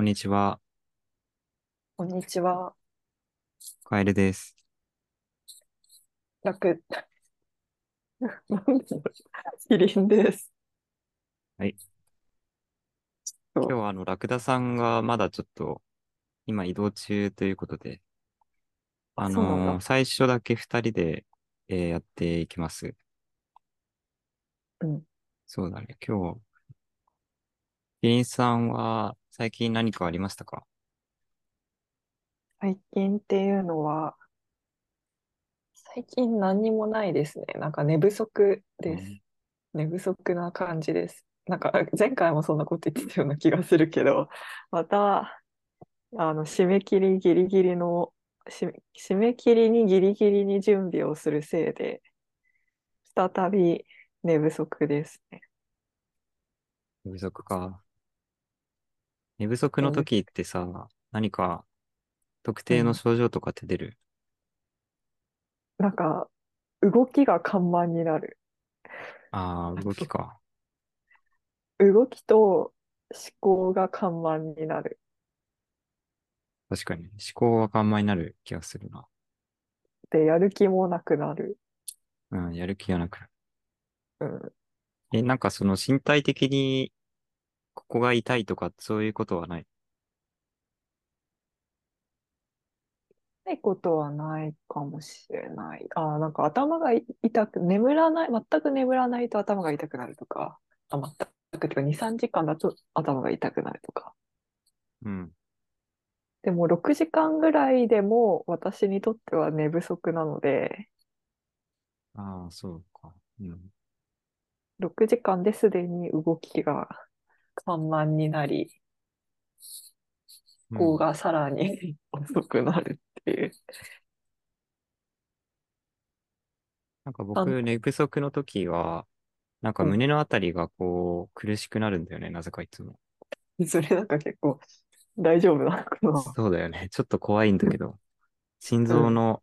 こんにちは、こんにちは。カエルです。楽、キリンです。はい。今日はあの、ラクダさんがまだちょっと、今移動中ということで、あ。のー最初だけ二人で、えーやっていきます。うん。そうだね。今日、キリンさんは最近何かありましたか？最近っていうのは、最近何にもないですね。なんか寝不足です。うん寝不足な感じです。なんか前回もそんなこと言ってたような気がするけど、また、あの、締め切りギリギリの、締め、締め切りにギリギリに準備をするせいで、再び寝不足ですね。寝不足か。寝不足の時ってさ、何か特う定のん。症状とかって出る？なんか、動きが緩慢になる。ああー、動きか。動きと思考が緩慢になる。確かに。思考が緩慢になる気がするな。で、やる気もなくなる。うん、やる気がなくなる。うん。え、なんかその身体的にここが痛いとかそういうことはない？ないことはないかもしれない。あー、なんか頭がい痛く、眠らない、全く眠らないと頭が痛くなるとか、あ、全くっていうか2、3時間だと頭が痛くなるとか。うん。でも6時間ぐらいでも私にとっては寝不足なので、ああ、そうか。うん。6時間ですでに動きが緩慢になり、うん。思考がさらに 遅くなるっていう。なんか僕、寝不足の時は、なんかうん。胸のあたりがこう苦しくなるんだよね。なぜかいつも。それなんか結構大丈夫なのかな。そうだよね。ちょっと怖いんだけど、心うん。臓の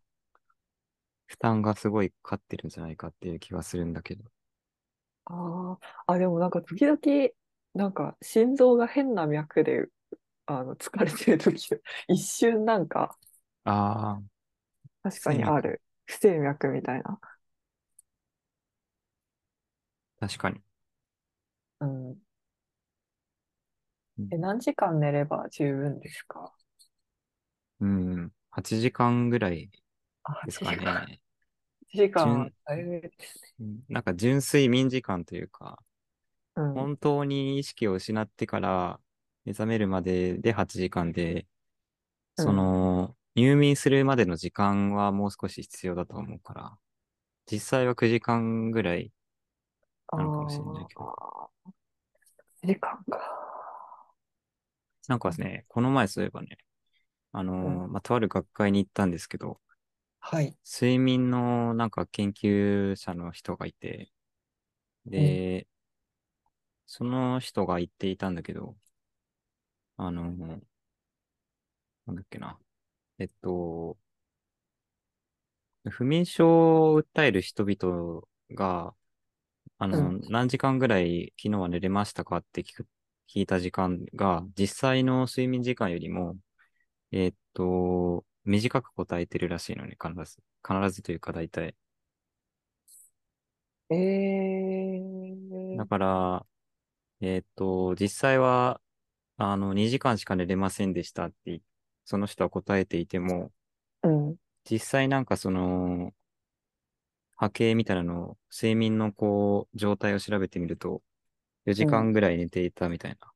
負担がすごいかかってるんじゃないかっていう気がするんだけど。あーあ、でもなんか時々、なんか心臓が変な脈で、あの、疲れてる時、一瞬なんか、ああ、確。かにある。不整脈みたいな。確かに。うん。うえ、ん。何時間寝れば十分ですか？うん。8時間ぐらいあ、8ですか時間。ね。8時間は純、だいぶですね。うんなんか純睡眠時間というか、うん。本当に意識を失ってから目覚めるまでで8時間で、そうん。の、入眠するまでの時間はもう少し必要だと思うから、実際は9時間ぐらいあなのかもしれないけど。あ、8時間か。なんかですね、この前そういえばね、あうん。まあ、とある学会に行ったんですけど、はい。睡眠のなんか研究者の人がいて、うん。で、その人が言っていたんだけど、あのーなんだっけな。えっと、不眠症を訴える人々が、あうの、ん。何時間ぐらい昨日は寝れましたかって聞く、聞いた時間が、実際の睡眠時間よりも、えっと、短く答えてるらしいのね、必ず。必ずというか大体。えだー、から、えっと、実際は、あの、2時間しか寝れませんでしたって、その人は答えていても、うん。実際なんかその、波形みたいなのを、睡眠のこう、状態を調べてみると、4時うん。間ぐらい寝ていたみたいな。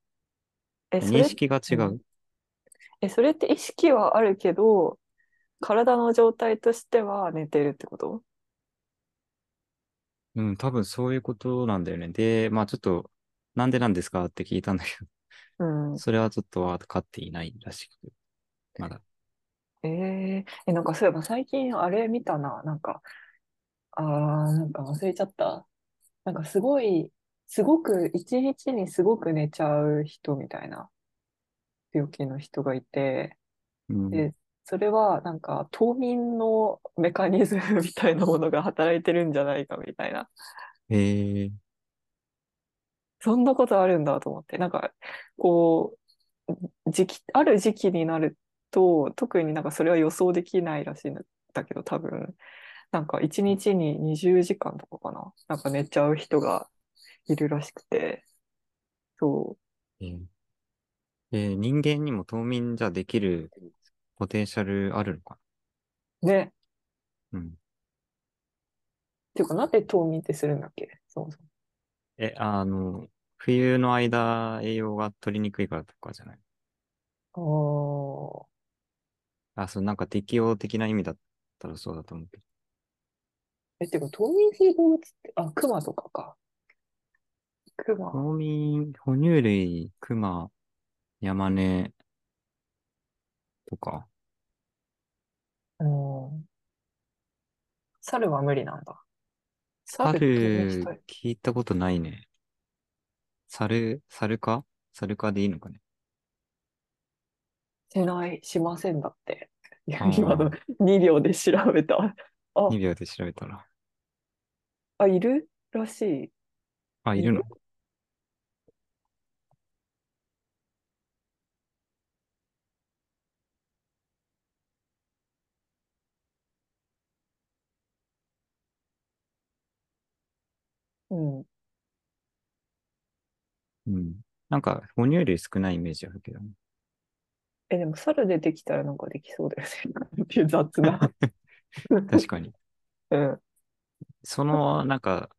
え、そ認れ、識が違う？ん。う。え、それって意識はあるけど、体の状態としては寝てるってこと？うん、多分そういうことなんだよね。で、まあちょっと、なんでなんですか？って聞いたんだけど、うん。それはちょっと分かっていないらしく、まだ。えー、え、なんかそういえば最近あれ見たな。なんか、あー、なんか忘れちゃった。なんかすごい、すごく、一日にすごく寝ちゃう人みたいな病気の人がいて、うん。で、それはなんか冬眠のメカニズムみたいなものが働いてるんじゃないかみたいな。えー、そんなことあるんだと思って。なんか、こう、時期、ある時期になると、特になんかそれは予想できないらしいんだけど、多分、なんか1日に20時間とかかな。なんか寝ちゃう人がいるらしくて、そえーえー人間にも冬眠じゃできるポテンシャルあるのかう。ね。なうん。っていうか、なんで冬眠ってするんだっけ？そもそも。え、あの、冬の間栄養が取りにくいからとかじゃない？ああ。あ、そう、なんか適応的な意味だったらそうだと思うけど。え、ってか、冬眠する動物って、あ、クマとかか。クマ。冬眠、哺乳類、クマ、ヤマネとか。うん。猿は無理なんだ。猿聞いたことないね。猿、猿か？猿かでいいのかね？しない、しませんだって。いや今の2秒で調べた。あ、2秒で調べたら。あ、いる？らしい。あ、いるのうん。うん。なんか、哺乳類少ないイメージあるけどね。え、でも猿でできたらなんかできそうだよね。っていう雑な。確かに。うん。その、なんか、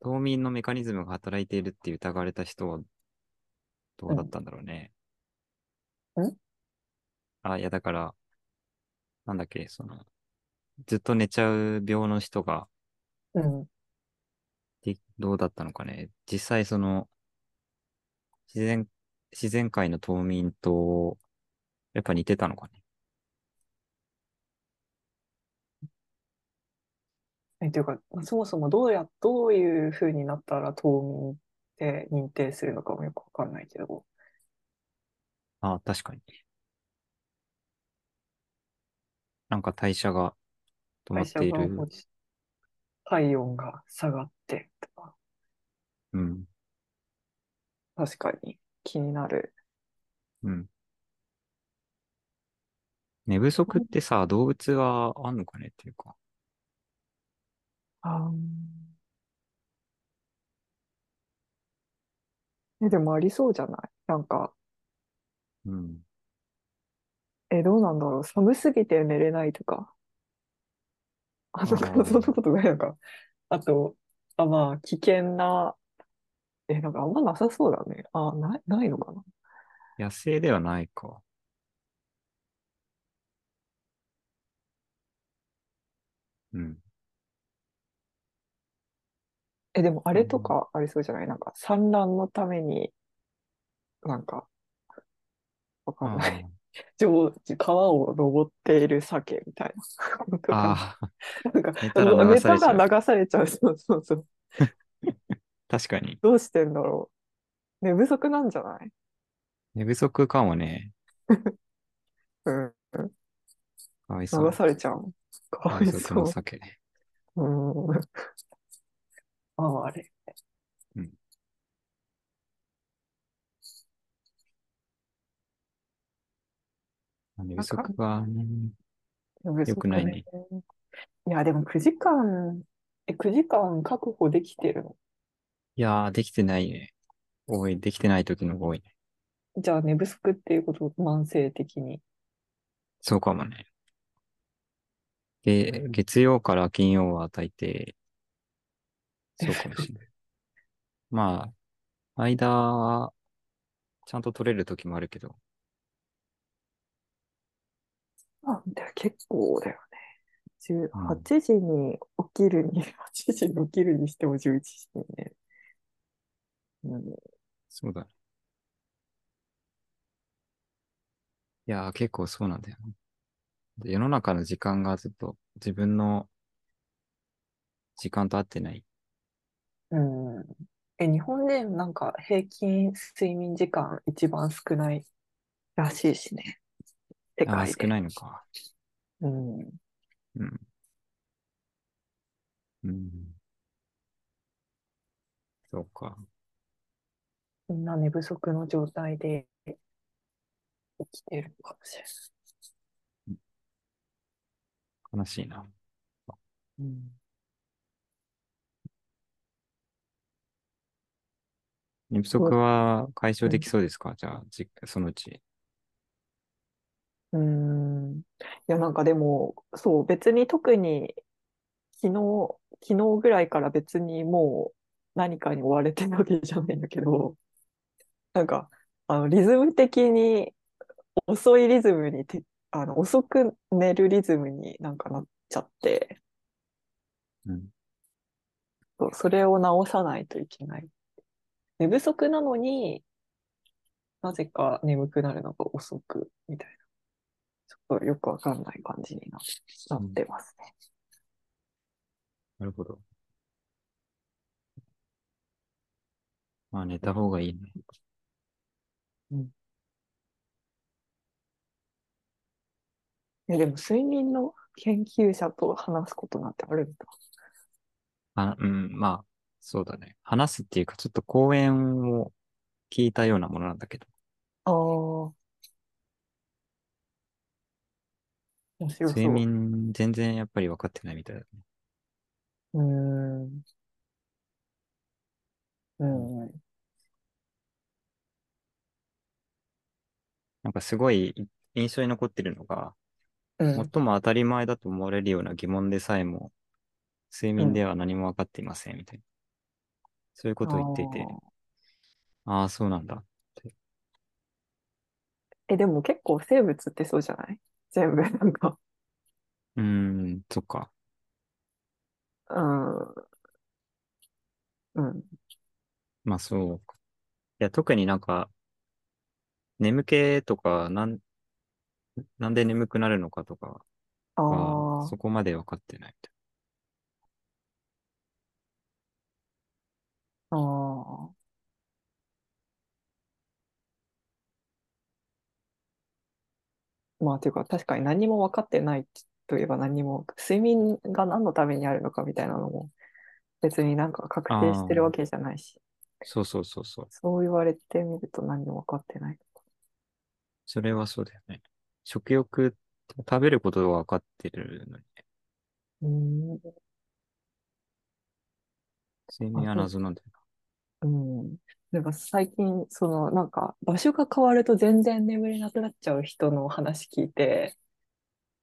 冬眠のメカニズムが働いているって疑われた人は、どうだったんだろうね。うんん？あ、いや、だから、なんだっけ、その、ずっと寝ちゃう病の人が、うん。でどうだったのかね。実際その、自然、自然界の冬眠と、やっぱ似てたのかね。え、というか、そもそもどうや、どういう風になったら冬眠って認定するのかもよくわかんないけど。あ、確かに。なんか代謝が止まっている。体温が下がってとか、うん。確かに気になる。うん。寝不足ってさ、動物はあんのかねっていうか。あーえ、でもありそうじゃない？なんか、うん。え、どうなんだろう？寒すぎて寝れないとか。あの、あーそんなことないのか。あと、あ、まあ、危険な、え、なんかあんまなさそうだね。あ、ない、ないのかな。野生ではないか。うん。え、でもあれとかありそうじゃない？なんか産卵のために、なんか、わかんない。あ上川を登っている鮭みたいな。とかあなんか、寝たら流されちゃう寝たら流されちゃう。そうそうそう。ー、確かに。どうしてんだろう。寝不足なんじゃない？寝不足かもね。うん。かわいそう。流されちゃう。かかわいそうわいそうの。酒。うん。ああれ。寝不足はよくないね。いや、でも9時間、え、9時間確保できてるの？いやー、できてないね。多い、できてない時の方が多いね。じゃあ寝不足っていうこと、慢性的に？そうかもね。で、月曜から金曜は大抵、そうかもしれない。まあ、間、ちゃんと取れる時もあるけど、あ、で結構だよね。10うん8時に起きるに、8時に起きるにしても11時にね。うん、そうだね。いやー、結構そうなんだよね。で世の中の時間がずっと自分の時間と合ってない。うん。え、日本人なんか平均睡眠時間一番少ないらしいしね。世ああ、界で。少ないのか。うん。うん。うん。そうか。みんな寝不足の状態で起きてるのかもしれ悲しいな。ない。うん。寝不足は解消できそうですか？じゃあ、じそのうち。うーん。いや、なんかでも、そう、別に特に昨日、昨日ぐらいから別にもう何かに追われてるわけじゃないんだけど、なんか、あの、リズム的に遅いリズムにて、あの、遅く寝るリズムになんかなっちゃって、うん。そうそれを直さないといけない。寝不足なのになぜか眠くなるのが遅くみたいな。ちょっとよくわかんない感じにななってますね。なるほど。まあ寝た方がいいね。え、でも睡眠の研究者と話すことなんてあるんだ。あ、うん、まあ、そうだね。話すっていうか、ちょっと講演を聞いたようなものなんだけど、ああ。面白そう。睡眠全然やっぱり分かってないみたいだね。うーん。うん。なんかすごい印象に残ってるのが、うん。最も当たり前だと思われるような疑問でさえも、睡眠では何も分かっていません、みたいな。そういうことを言っていて、ああ、そうなんだ。え、でも結構生物ってそうじゃない？全部なんか、うーん、そっか。うん。うん。まあそうか。いや、特になんか、眠気とか、なん、なんで眠くなるのかとかあが、あ。そこまで分かってないみたいああ。まあ、というか、確かに何も分かってないといえば何も、睡眠が何のためにあるのかみたいなのも、別になんか確定してるわけじゃないし、そうそうそうそう。そう言われてみると何も分かってない。それはそう。だよね。食欲、食べることは分かってるのに。うん。睡眠は謎なんだようん。なんか最近、その、なんか、場所が変わると全然眠れなくなっちゃう人の話聞いて、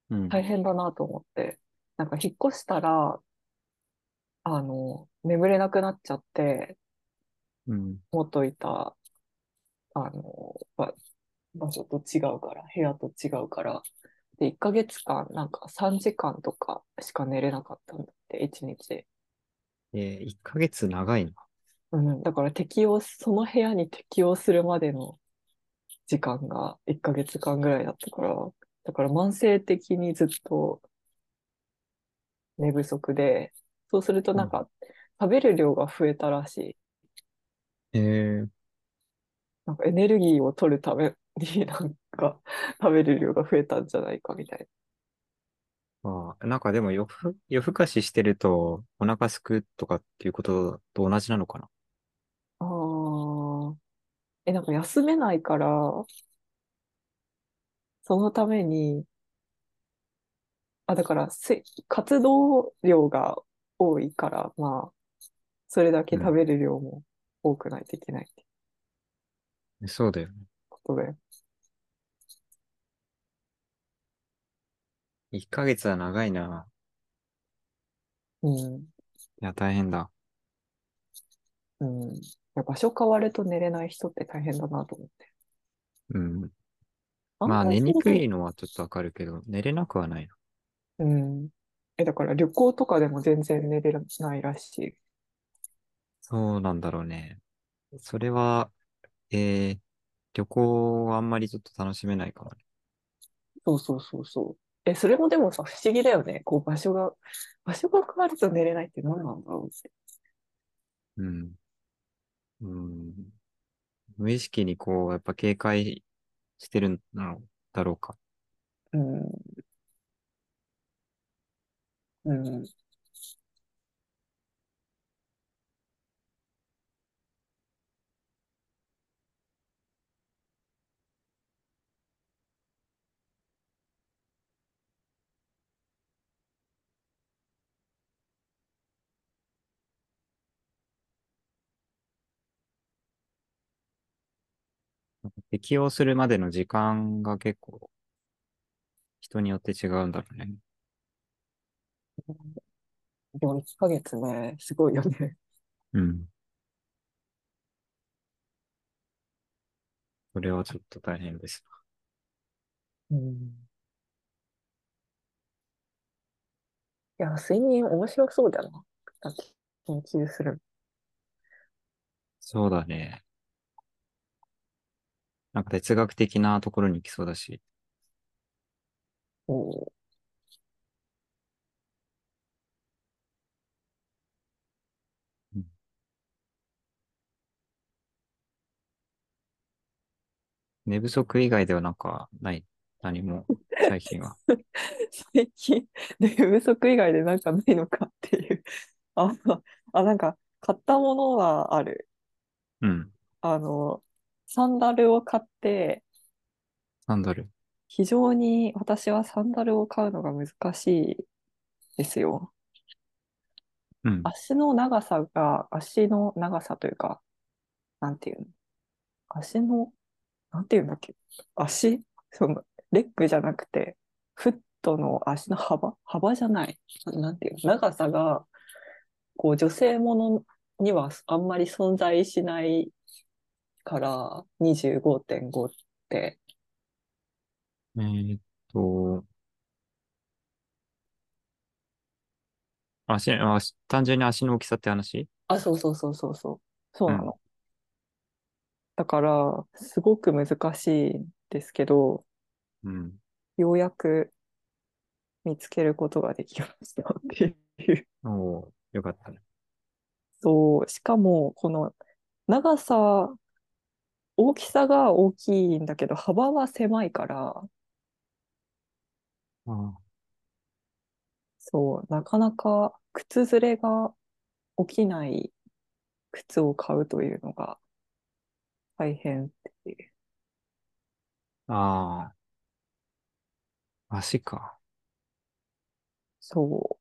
な。うん。大変だなと思って、なんか引っ越したら、あの、眠れなくなっちゃって、うん。元いた、あの、ば場所と違うから、部屋と違うから、で、1ヶ月間、なんか3時間とかしか寝れなかったんだって、1日。えー、1ヶ月長いな。うん、だから適応、その部屋に適応するまでの時間が1ヶ月間ぐらいだったから、だから慢性的にずっと寝不足で、そうするとなんか食べる量が増えたらしい。えー、なんかエネルギーを取るためになんか食べる量が増えたんじゃないかみたいあーなんかでも夜ふ、夜更かししてるとお腹すくとかっていうことと同じなのかなな？え、なんか休めないから、そのために、あ、だからせ、活動量が多いから、まあ、それだけ食べる量も多くないといけないってそうだよね。ことで。1ヶ月は長いな。うん。いや、大変だ。うん。場所変わると寝れない人って大変だなと思って。うん。まあ寝にくいのはちょっとわかるけど、寝れなくはないな。うん。え、だから旅行とかでも全然寝れないらしい。そうなんだろうね。それは、えー、旅行はあんまりちょっと楽しめないかもね。そうそうそうそう。え、それもでもさ、不思議だよね。こう場所が、場所が変わると寝れないって何なんだろうって。うん。うん。無意識にこう、やっぱ警戒してるんだろうか。うん。うん。適応するまでの時間が結構人によって違うんだろうね。でも1ヶ月ね、すごいよね。うん。それはちょっと大変です。うん。いや、睡眠面白そうだな。だって研究する。そうだね。なんか哲学的なところに行きそうだし。おうん寝不足以外ではなんかない？何も、最近は。最近、寝不足以外でなんかないのかっていう。あ、あ、なんか、買ったものはある。うん。あの、サンダルを買って、サンダル。非常に私はサンダルを買うのが難しいですよ。うん。足の長さが、足の長さというか、なんていうの？足の、なんていうんだっけ？足？その、レッグじゃなくて、フットの足の幅？幅じゃない。ななんていうの？長さが、こう、女性ものにはあんまり存在しないから、25.5って、えーっと、足、あ、単純に足の大きさって話？あ、そうそうそうそうそう。そうなうんの。だから、すごく難しいんですけど、うん。ようやく見つけることができましたっていう。おー、よかったね。そう、しかも、この長さ、大きさが大きいんだけど、幅は狭いから、あそう、なかなか靴ずれが起きない靴を買うというのが大変っていう。あー、足か。そ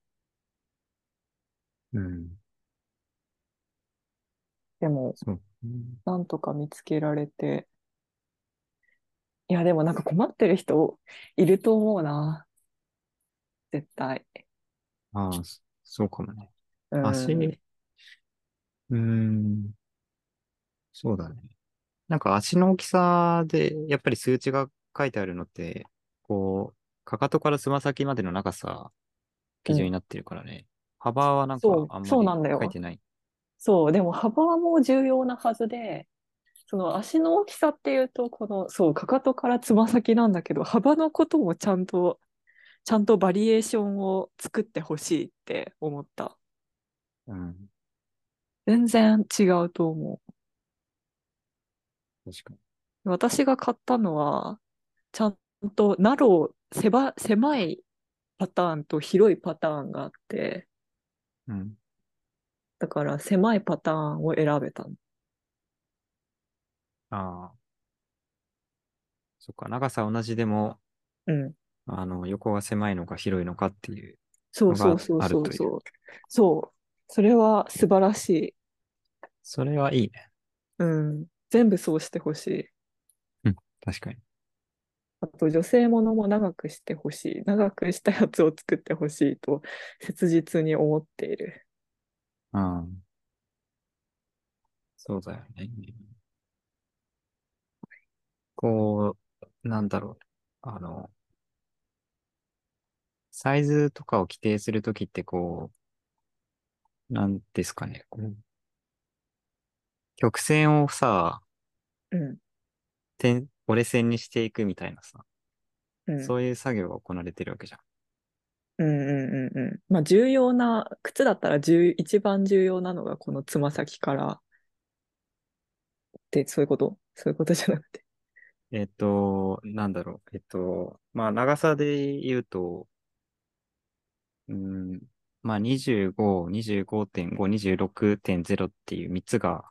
う、うん。でも、そう。うんなんとか見つけられて、いや、でもなんか困ってる人いると思うな。絶対。ああ、そそうかもね。うん。足、うーん、そうだね。なんか足の大きさで、やっぱり数値が書いてあるのって、こう、かかとからつま先までの長さ、基準になってるからね。幅はなんかあんそうなんだよまり書いてない。そう、でも幅も重要なはずで、その足の大きさっていうと、この、そう、かかとからつま先なんだけど、幅のこともちゃんと、ちゃんとバリエーションを作ってほしいって思った。うん、全然違うと思う。確かに。私が買ったのは、ちゃんとナロー、狭、狭いパターンと広いパターンがあって、うん。だから狭いパターンを選べたの。ああ。そっか、長さ同じでも、うん。あの、横が狭いのか広いのかっていう。そうそうそうのがあるというそうそう。そう。それは素晴らしい。それはいいね。うん。全部そうしてほしい。確かに。あと女性ものも長くしてほしい。長くしたやつを作ってほしいと切実に思っている。うん。そうだよね。こう、なんだろう。あの、サイズとかを規定するときってこう、なんですかね。こう曲線をさ、うん。点、折れ線にしていくみたいなさ、うん。そういう作業が行われてるわけじゃん。うんうんうんうん。まあ重要な、靴だったら重一番重要なのがこのつま先からって、そういうこと？そういうことじゃなくて。えっと、なんだろう。えっと、まあ、長さで言うと、うん、まあ、25、25.5、26.0っていう3つが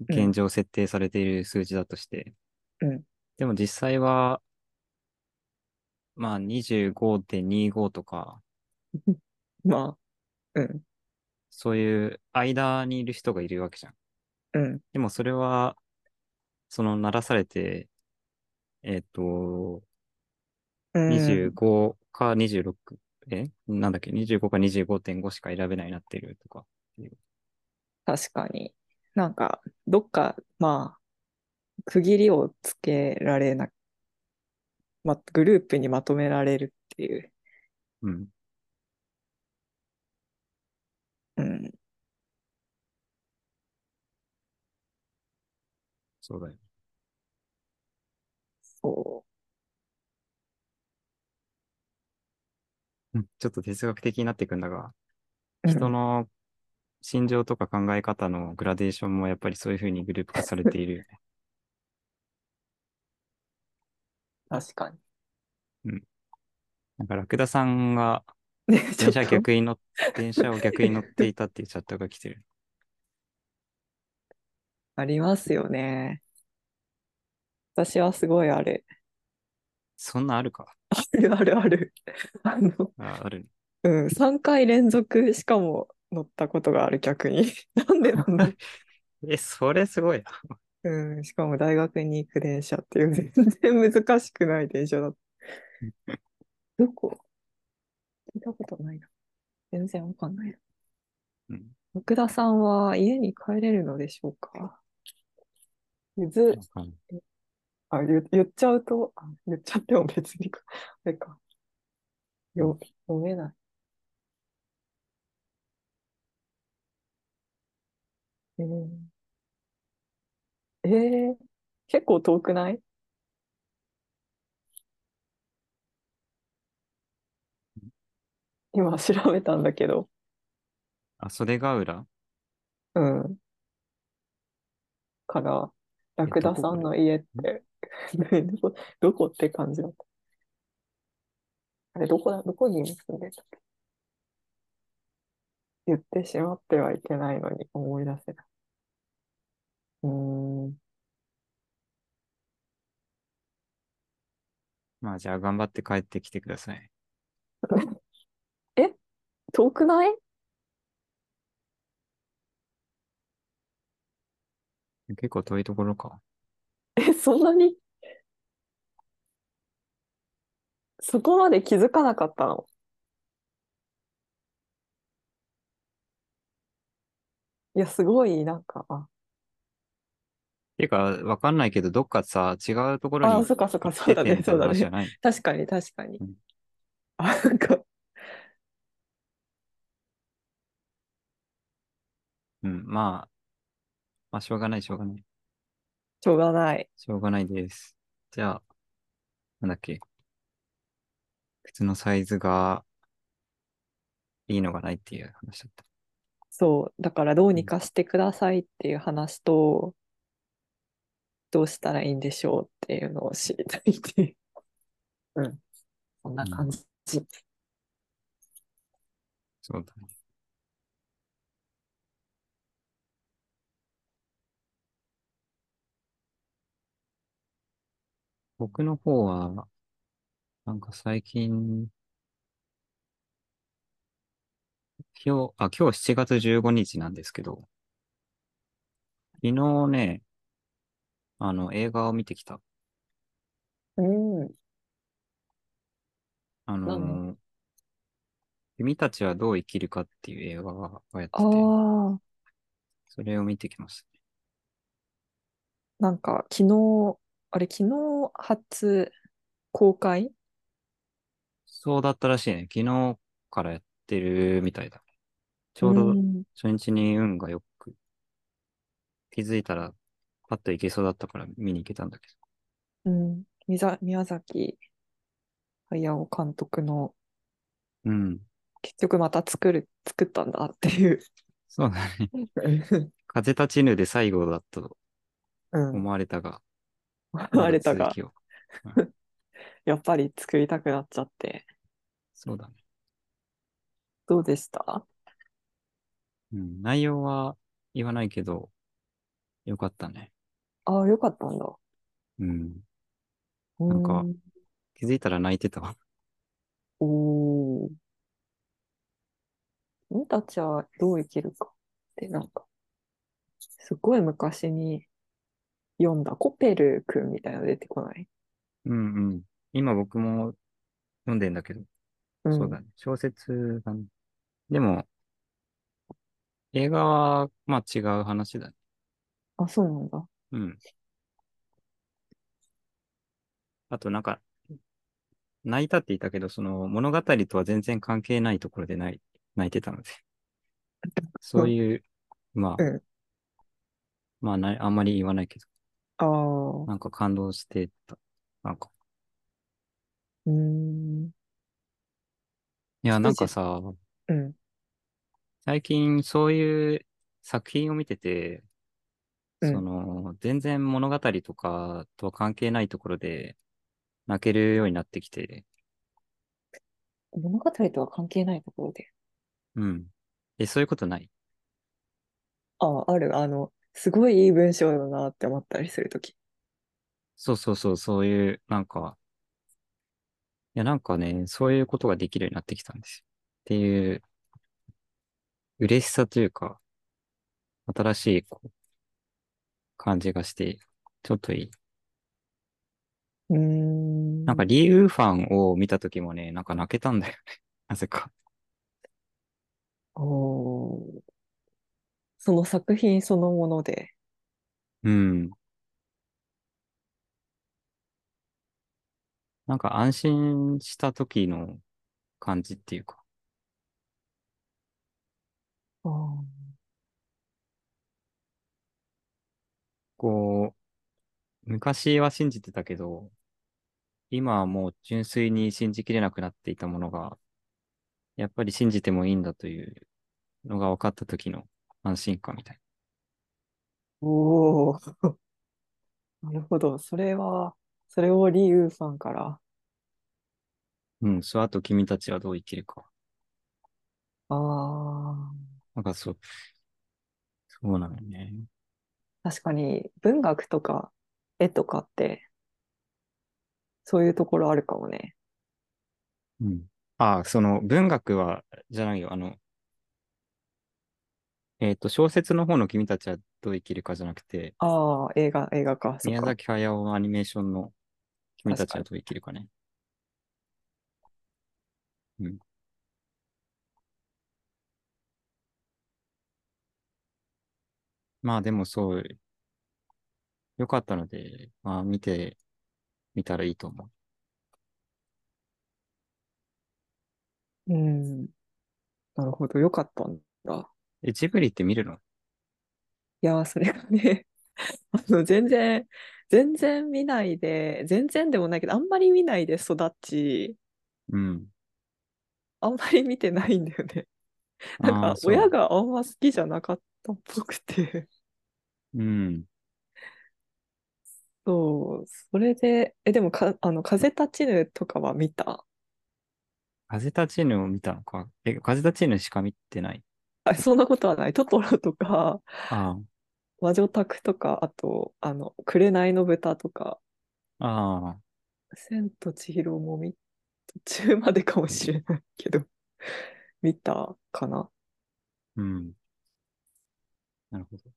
現状設定されている数字だとして、うんでも実際は、まあ、25.25とか、まあ、うん、そういう間にいる人がいるわけじゃん。うん、でもそれは、その鳴らされて、えっ、と、うん。25か26、え？なんだっけ ?25 か25.5しか選べないなってるとか。確かに。なんか、どっか、まあ、区切りをつけられな、ま、グループにまとめられるっていう。うん。うん。そうだよ。そうんちょっと哲学的になっていくんだが、う。人の心情とか考え方のグラデーションもやっぱりそういうふうにグループ化されているよね。確かなんか、ラクダさんが電車逆に乗っ、電車を逆に乗っていたっていうチャットが来てる。ありますよね。私はすごいある。そんなあるか？あるあるある。あの、ああるね。うん、3回連続しかも乗ったことがある逆に。なんでなんだ え、それすごいな。うん、しかも大学に行く電車っていう全然難しくない電車だった。どこ？聞いたことないな。全然わかんないな。うん。奥田さんは家に帰れるのでしょうか？ゆず、あ、言言っちゃうと、あ言っちゃっても別にか、あれか。よ、読めない。えー、えー結構遠くない？今調べたんだけど、あ、袖ヶ浦うん。から、ラクダさんの家って、どこ、どこ？って感じだった。あれ、どこだ、どこに住んでた？っけ言ってしまってはいけないのに思い出せない。うーん。まあ、じゃあ頑張って帰ってきてください。遠くない？結構遠いところか。え、そんなに？そこまで気づかなかったの？いや、すごい、なんか、あ、ていうか、わかんないけど、どっかさ、違うところあ、にそっかそっか、そうだね、ててみたいうだね。確かに、確かにうん。あ、なんか、うん、まあ、まあ、しょうがない、しょうがない。しょうがない。しょうがないです。じゃあ、なんだっけ？靴のサイズがいいのがないっていう話だった。そう、だからどうにかしてくださいっていう話と、どうしたらいいんでしょうっていうのを知りたいっていう。うん。そんな感じ。そうだね。僕の方は、なんか最近、今日、あ、今日7月15日なんですけど、昨日ね、あの、映画を見てきた。うん。あ何の、君たちはどう生きるかっていう映画がやってて、ああ、それを見てきましたね。なんか昨日、あれ昨日初公開？そうだったらしいね。昨日からやってるみたいだ。ちょうどうん初日に運がよく、気づいたら、パッと行けそうだったから見に行けたんだけうん。みざ宮崎駿監督のど。うん。結局また作る、作ったんだっていう。そうだね。風立ちぬで最後だとうん。思われたが、思われたがまだ、続きを やっぱり作りたくなっちゃって。そうだね。どうでした？うん。内容は言わないけど、よかったね。ああ、よかったんだ。うん。うなんかん。気づいたら泣いてたわ。おー。君たちはどう生きるかってなんか、すごい昔に読んだコペル君みたいなの出てこない？うんうん。今僕も読んでんだけど、うん。そうだね。小説がね。でも、映画は、まあ違う話だね。あ、そうなんだ。うん。あとなんか、泣いたって言ったけど、その物語とは全然関係ないところで泣い泣いてたので。そういう、まあ、うんまあない、あんまり言わないけど、ああ、なんか感動してた。なんか、うーん。いや、なんかさ、うん。最近そういう作品を見てて、うんその、全然物語とかとは関係ないところで泣けるようになってきて、物語とは関係ないところで？うん。え、そういうことない？ああ、ある。あの、すごいいい文章だなって思ったりするとき。そうそうそう、そういう、なんか、いや、なんかね、そういうことができるようになってきたんですよ。っていう、嬉しさというか、新しい、こう、感じがして、ちょっといい。うーん。なんか、リー・ウーファンを見たときもね、なんか泣けたんだよね。なぜか。おーその作品そのもので。うん。なんか安心した時の感じっていうか。あーこう、昔は信じてたけど、今はもう純粋に信じきれなくなっていたものが、やっぱり信じてもいいんだというのが分かった時の安心感みたいおー なるほど。それは、それをリー・ウーファンから。な。うん、その後君たちはどう生きるか。ああ、なんかそう、そうなのよね。確かに文学とか絵とかって、そういうところあるかもね。うん。ああ、その文学は、じゃないよ。あの、えっと、小説の方の君たちはどう生きるかじゃなくて、ああ、映画、映画か、そっか。宮崎駿のアニメーションの君たちはどう生きるかね。うん。まあでもそう、よかったので、まあ見てみたらいいと思う。うん。なるほど、よかったんだ。え、ジブリって見るの？いやー、それがね、あの、全然、全然見ないで、全然でもないけど、あんまり見ないで育ち、うん。あんまり見てないんだよね。なんか、ああ、そう。親があんま好きじゃなかったっぽくて。うん。そう、それで、え、でもか、あの、風立ちぬとかは見た？風立ちぬを見たのか。え、風立ちぬしか見てない？あ、そんなことはない。トトロとか、あ魔女宅とか、あと、あの、紅の豚とか、あ、ああ、千と千尋も見、途中までかもしれないけど、見たかな？うん。なるほど。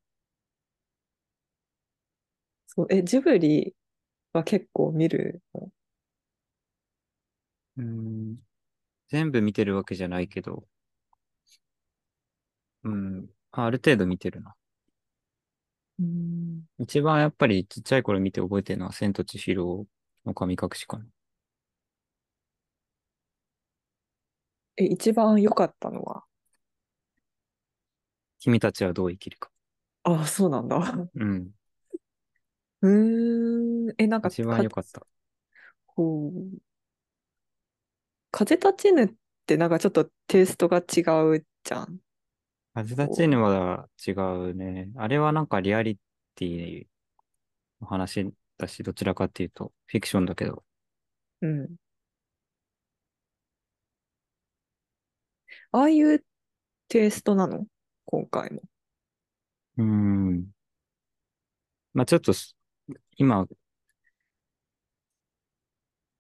そう、え、ジブリは結構見るの？うん。全部見てるわけじゃないけど、うん。あある程度見てるな。うん。一番やっぱりちっちゃい頃見て覚えてるのは千と千尋の神隠しかな。え、一番良かったのは？君たちはどう生きるか。あ、そうなんだ。うん。うーん。え、なんか、一番良かった。こう、風立ちぬってなんかちょっとテイストが違うじゃん。風立ちぬは違うね。あれはなんかリアリティの話だし、どちらかっていうとフィクションだけど。うん。ああいうテイストなの？今回も。うーん。まあちょっとす、今、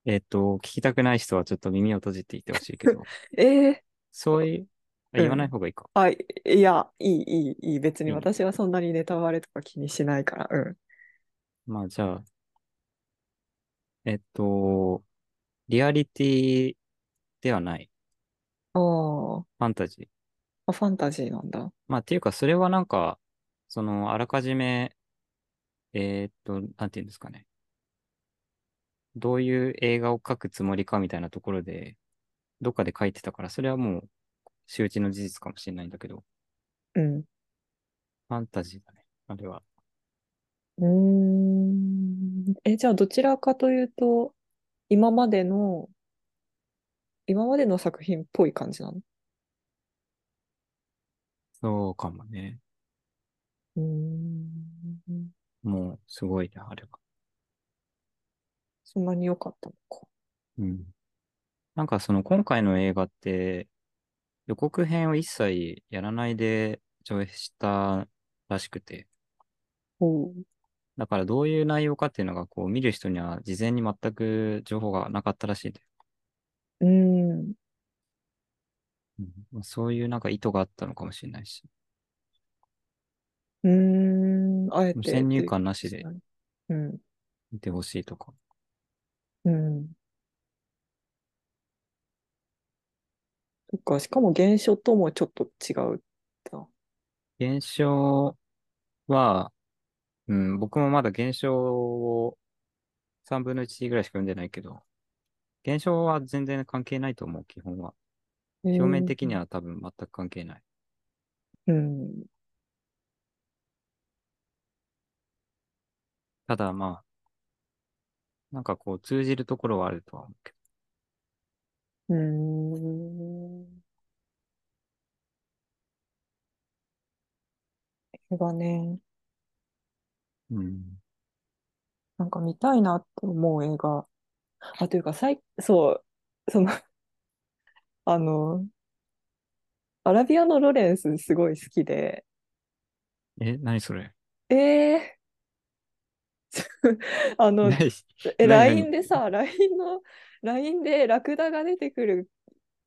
えっと、聞きたくない人はちょっと耳を閉じていてほしいけど、ええそういう、あ言わない方がいいか。あ、いいや、いい、いい、いい。別に私はそんなにネタバレとか気にしないから。うん。まあじゃあ、えっと、リアリティではない。ああ、ファンタジー。あファンタジーなんだ。まあっていうか、それはなんか、その、あらかじめ、えーっと、なんていうんですかね。どういう映画を描くつもりかみたいなところで、どっかで書いてたから、それはもう、周知の事実かもしれないんだけど、うん。ファンタジーだね。あれは。うーん。え、じゃあどちらかというと、今までの、今までの作品っぽい感じなの？そうかもね。うーん。もう、すごいね、あれは。そんなに良かったのか。うん。なんかその今回の映画って予告編を一切やらないで上映したらしくて、おう。だからどういう内容かっていうのがこう見る人には事前に全く情報がなかったらしいんで、うーん。うんまあそういうなんか意図があったのかもしれないし、うーん。あえて先入観なしでうん。見てほしいとか。うん。そっか、しかも原書ともちょっと違うだ。現象は、うん、僕もまだ現象を3分の1ぐらいしか読んでないけど、現象は全然関係ないと思う、基本は。表面的には多分全く関係ない。うん。ただまあ、なんかこう通じるところはあるとは思うけうーん。映画ね、ど。うん。なんか見たいなって思う映画。あ、というか、最、そう、その、あの、アラビアのロレンスすごい好きで、え、何それ？ええ あの、何え、何 LINE でさ、LINE の、LINE でラクダが出てくる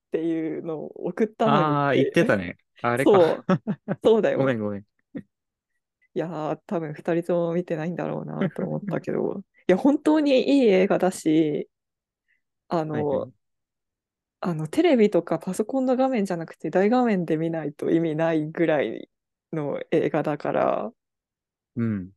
っていうのを送ったのにああ、言ってたね。あれそうか。そうだよ。ごめんごめん。いやー、多分2人とも見てないんだろうなと思ったけど、いや、本当にいい映画だし、あの、はいはいあの、テレビとかパソコンの画面じゃなくて大画面で見ないと意味ないぐらいの映画だから、うん。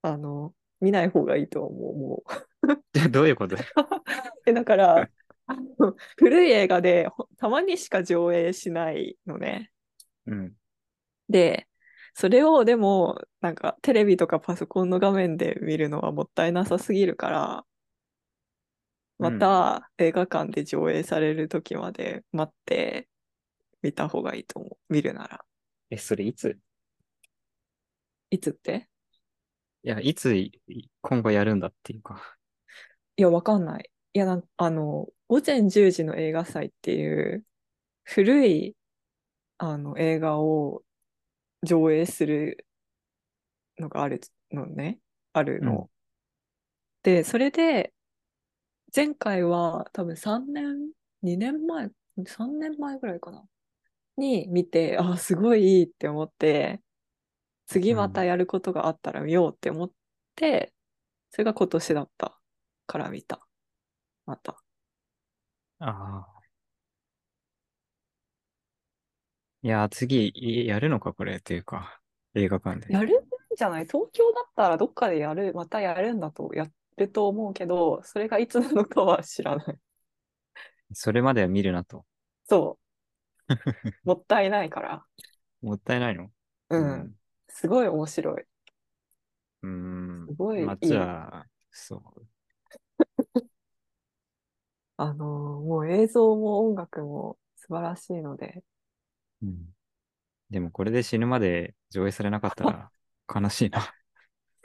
あの、見ない方がいいと思う、もう。でどういうこと？え、だから、あ の古い映画でほたまにしか上映しないのね。うん。で、それをでも、なんかテレビとかパソコンの画面で見るのはもったいなさすぎるから、また映画館で上映される時まで待って見た方がいいと思う。見るなら。え、それいつ？いつって？いや、いつい今後やるんだっていうか。いや、わかんない。いや、あの、午前10時の映画祭っていう古いあの映画を上映するのがあるのね。あるの。うんで、それで、前回は多分3年、2年前、3年前ぐらいかな。に見て、あ、すごいいいって思って、次またやることがあったら見ようって思って、それが今年だったから見た。また。ああ。いや、次、いやるのか、これ、っていうか、映画館で。やるんじゃない？東京だったらどっかでやる、またやるんだと、やると思うけど、それがいつなのかは知らない。それまでは見るなと。そう。もったいないから。もったいないの？うん。すごい面白い。うん。うん。すごいまあ、いいじゃあ、そう。あのーもう映像も音楽も素晴らしいので、うん。でも、これで死ぬまで上映されなかったら悲しいな。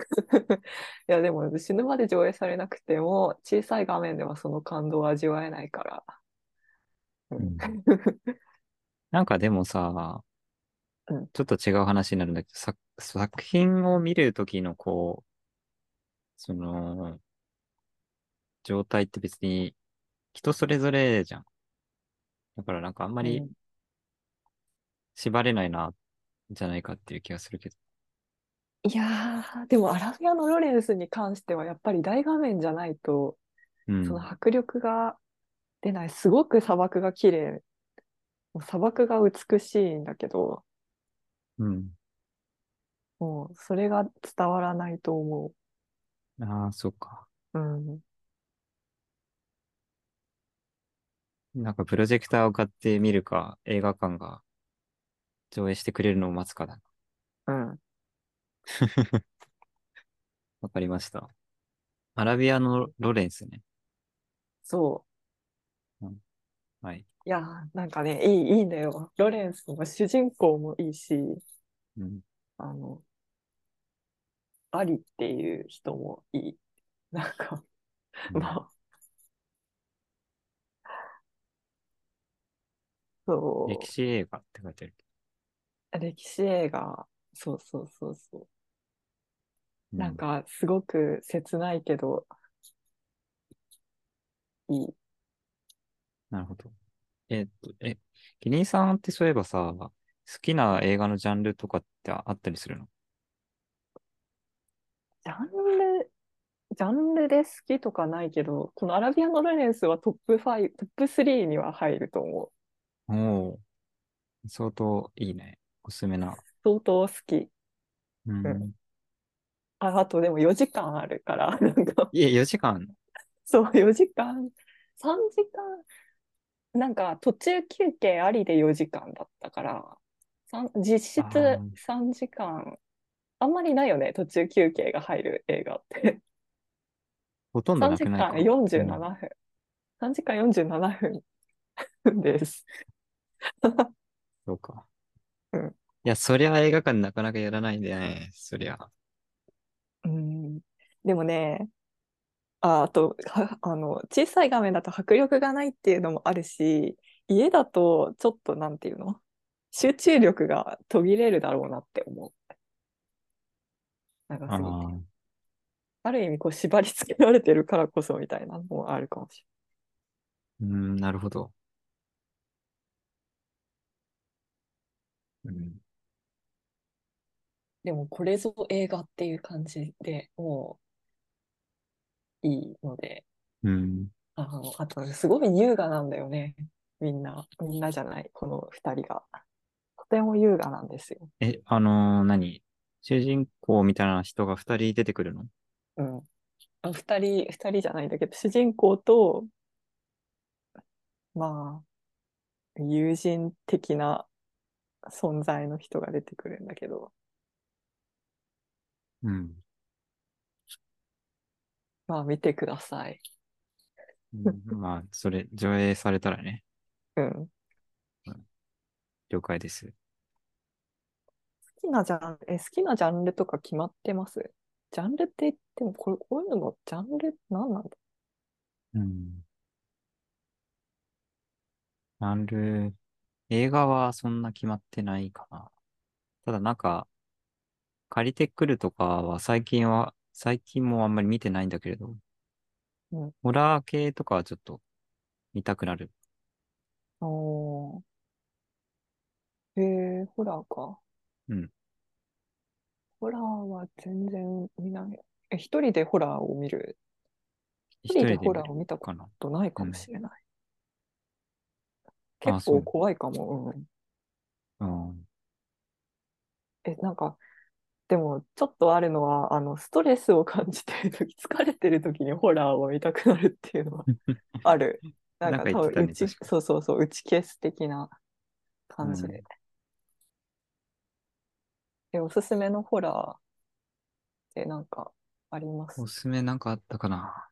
いやでも死ぬまで上映されなくても小さい画面ではその感動を味わえないから。うんなんかでもさ、うんちょっと違う話になるんだけど、作作品を見るときのこう、その、状態って別に人それぞれじゃん。だからなんかあんまりうん縛れないな、じゃないかっていう気がするけど。いやー、でもアラビアのロレンスに関してはやっぱり大画面じゃないと、そのうん。迫力が出ない。すごく砂漠が綺麗。もう砂漠が美しいんだけど、うん。もうそれが伝わらないと思ああ、そうか。う。うん。なんかプロジェクターを買ってみるか、映画館が上映してくれるのを待つかだ。うん。わかりました。アラビアのロレンスね。そはい。う。いやー、なんかね、いい、いいんだよ。ロレンスも主人公もいいし、うん。あの、アリっていう人もいい。なんか、まあ、そ歴史映画って書いてある歴史映画、そうそうそうそう。ど。なんか、すごく切ないけど、いい。なるほど。えっと、え、キリンさんってそういえばさ、好きな映画のジャンルとかってあったりするの？ジャンル、ジャンルで好きとかないけど、このアラビアのロレンスはトップ5、トップ3には入ると思う。おおー、相当いいね。おすすめな。相当好き。うん。うんあ、あとでも4時間あるから、なんか、いえ、4時間そう、4時間、3時間、なんか途中休憩ありで4時間だったから、実質あー3時間、あんまりないよね、途中休憩が入る映画って。3ほとんどな時間くないか。47うん分。3時間47分です。そうか。うんいや、そりゃ映画館なかなかやらないんだよね。そりゃ。うん、でもね、あ、あと、はあの、小さい画面だと迫力がないっていうのもあるし、家だとちょっとなんていうの？集中力が途切れるだろうなって思う。長あすぎて。あ、ある意味こう縛り付けられてるからこそみたいなのもあるかもしうん、なるほど。うん、れない。でもこれぞ映画っていう感じでもういいので、うん。あの、あとすごい優雅なんだよね。みんな、みんなじゃない、この二人が。とても優雅なんですよ。え、あのー何？主人公みたいな人が二人出てくるの？うん。あ二人、二人じゃないんだけど、主人公と、まあ、友人的な存在の人が出てくるんだけど、うん。まあ見てください。うんまあ、それ、上映されたらね、うん。了解です。好きなジャンル、え、好きなジャンルとか決まってます？ジャンルって言っても、これ、こういうののジャンル何なんだ？うん。ジャンル、映画はそんな決まってないかな。ただなんか、借りてくるとかは最近は、最近もあんまり見てないんだけれど、うんホラー系とかはちょっと見たくなる。おー。へえ、ホラーか。うん。ホラーは全然見ない。え、一人でホラーを見る？一一人でホラーを見たこかな。とないかもしれない。あそう結構怖いかも。うん。うん。え、なんか、でも、ちょっとあるのは、あの、ストレスを感じてるとき、疲れてるときにホラーを見たくなるっていうのは ある。なんか多分打ち、そうそうそう、打ち消す的な感じで。うんえ、おすすめのホラーってなんかあります？おすすめなんかあったかな。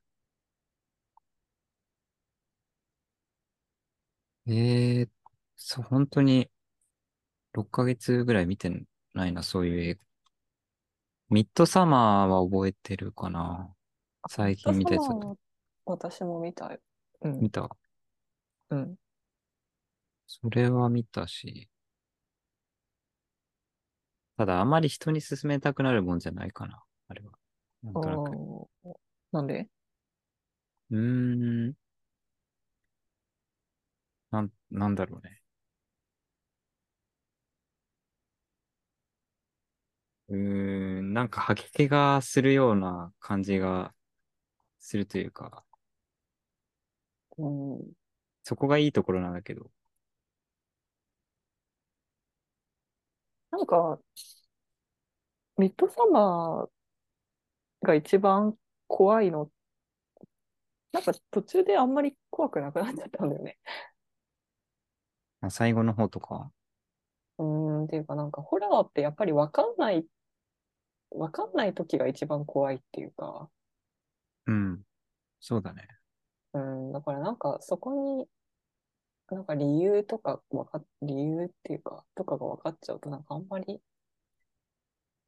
えー、そう、本当に6ヶ月ぐらい見てないな、そういう。ミッドサマーは覚えてるかな？最近見たやつだと。私も見たよ。うん見、た？うん。それは見たし。ただ、あまり人に勧めたくなるもんじゃないかな。あれは。なんとなく。なんで？うーん。なん、なんだろうね。うーん、なんか吐き気がするような感じがするというか、うん。そこがいいところなんだけど。なんか、ミッドサマーが一番怖いの、なんか途中であんまり怖くなくなっちゃったんだよね。あ最後の方とか？うーん、っていうかなんかホラーってやっぱりわかんない、わかんない時が一番怖いっていうか、うん。そうだね。うん、だからなんかそこに、なんか理由とかわかっ、理由っていうか、とかが分かっちゃうとなんかあんまり、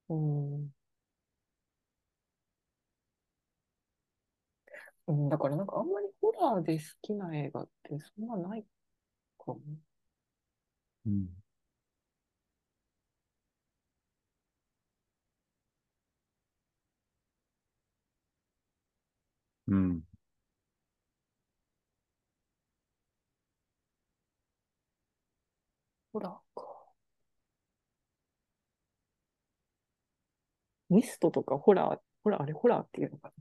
うん、うん、だからなんかあんまりホラーで好きな映画ってそんなないかも。うん。うん。ホラーか。ミストとかホラー、ホラー、あれホラーっていうのかな？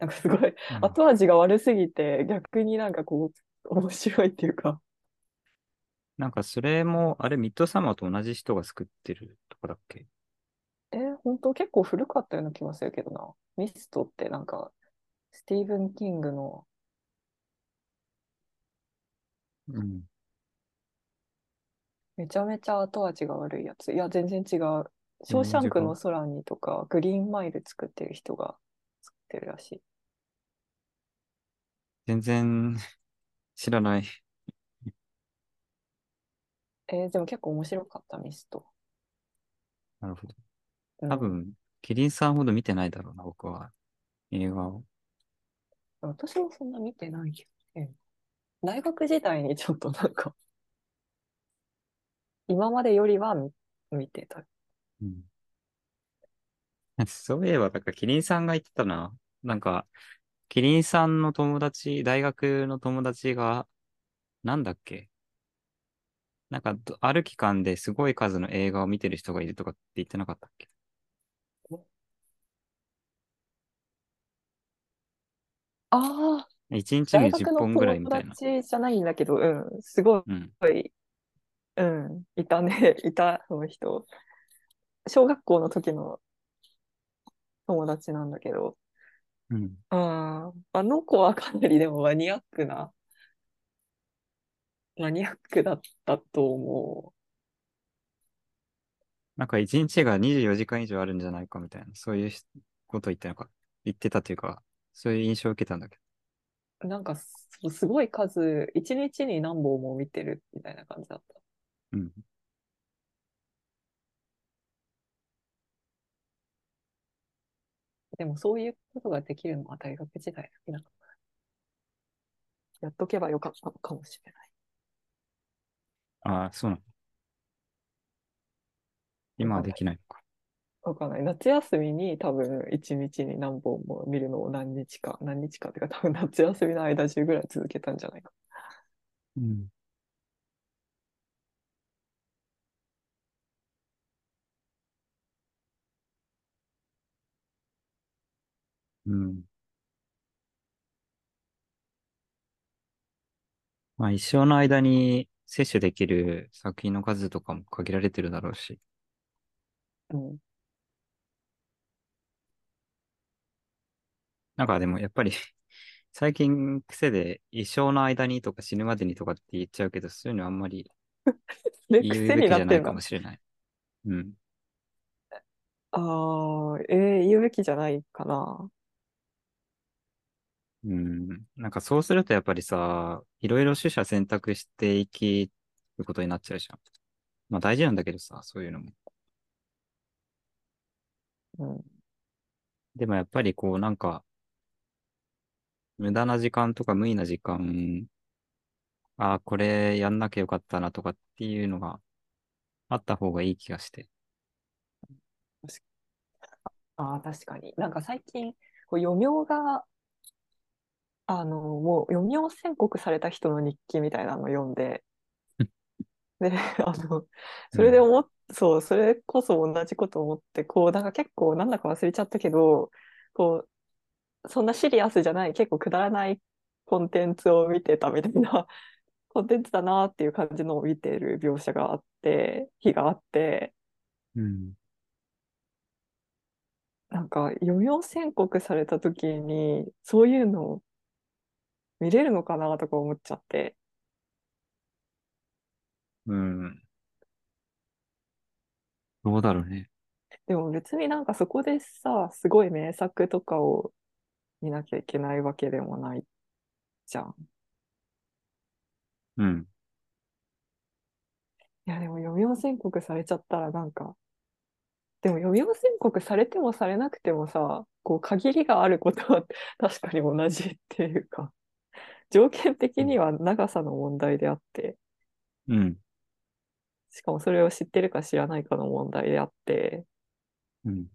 なんかすごいうん後味が悪すぎて逆になんかこう面白いっていうか。なんかそれも、あれ、ミッドサマーと同じ人が作ってるとかだっけ？えー、本当？結構古かったような気がするけどな。ミストってなんかスティーブン・キングのうん。めちゃめちゃ後味が悪いやつ。いや、全然違う。ショーシャンクの空にとか、グリーンマイル作ってる人が作ってるらしい。全然知らない。えーでも結構面白かった、ミスト。なるほど。うん多分、キリンさんほど見てないだろうな、僕は。映画を。私もそんな見てないけどね。大学時代にちょっとなんか、今までよりは見てた。うん。そういえば、だか、キリンさんが言ってたな。なんか、キリンさんの友達、大学の友達が、なんだっけ？なんか、ある期間ですごい数の映画を見てる人がいるとかって言ってなかったっけ？ああ、一日に10大学の本ぐらいみ友たいな。達じゃないんだけど、うん、すごうん。い、うん、いたね、いた、その人。小学校の時の友達なんだけど、うん。うん、あの子はかなりでもマニアックな、マニアックだったと思なんか一日が24時間以上あるんじゃないかみたいな、そういうしことを言ってなか言ってたというか、そういう印象を受けたんだけど。う。なんかす、すごい数、一日に何本も見てるみたいな感じだった。うん。でもそういうことができるのは大学時代だけだから。やっとけばよかったのかもしれない。ああ、そうなの。今はできないのか。わかんない。夏休みに多分一日に何本も見るのを何日か、何日かっていうか多分夏休みの間中ぐらい続けたんじゃないか。うん。うん。まあ一生の間に摂取できる作品の数とかも限られてるだろうし。うん。なんかでもやっぱり 最近癖で一生の間にとか死ぬまでにとかって言っちゃうけど、そういうのあんまり で、言う癖べきじゃないかもしれない。うん。ああ、えー、言うべきじゃないかな。うん。なんかそうするとやっぱりさ、いろいろ取捨選択していきることになっちゃうじゃん。まあ大事なんだけどさ、そういうのも。うん。でもやっぱりこうなんか、無駄な時間とか無意な時間、ああ、これやんなきゃよかったなとかっていうのがあった方がいい気がして。ああ、確かに。なんか最近、こう余命が、あの、もう余命宣告された人の日記みたいなのを読んで、で、あの、それで思っそう、それこそ同じこと思って、こう、なんか結構なんだか忘れちゃったけど、こう、そんなシリアスじゃない、結構くだらないコンテンツを見てたみたいな コンテンツだなっていう感じのを見てる描写があって、日があって、うん。なんか余命宣告された時に、そういうのを見れるのかなとか思っちゃって。うん。どうだろうね。でも別になんかそこでさ、すごい名作とかを見なきゃいけないわけでもないじゃん。うん。いやでも余命宣告されちゃったらなんか、でも余命宣告されてもされなくてもさ、こう限りがあることは 確かに同じっていうか、条件的には長さの問題であって、うん。しかもそれを知ってるか知らないかの問題であって、うん。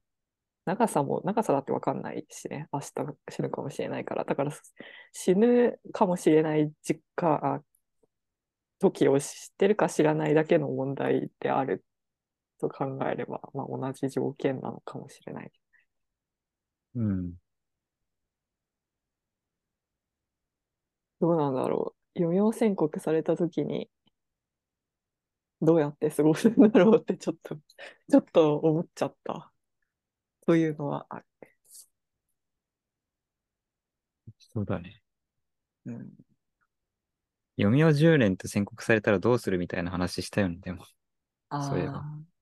長さも、長さだってわかんないしね、明日死ぬかもしれないから。だから死ぬかもしれない時間、あ時を知ってるか知らないだけの問題であると考えれば、まあ同じ条件なのかもしれない。うん。どうなんだろう。余命宣告された時に、どうやって過ごすんだろうってちょっと、ちょっと思っちゃった。というのはある。そうだね。うん。読みを10年と宣告されたらどうするみたいな話したよね、でも。そういえばああ。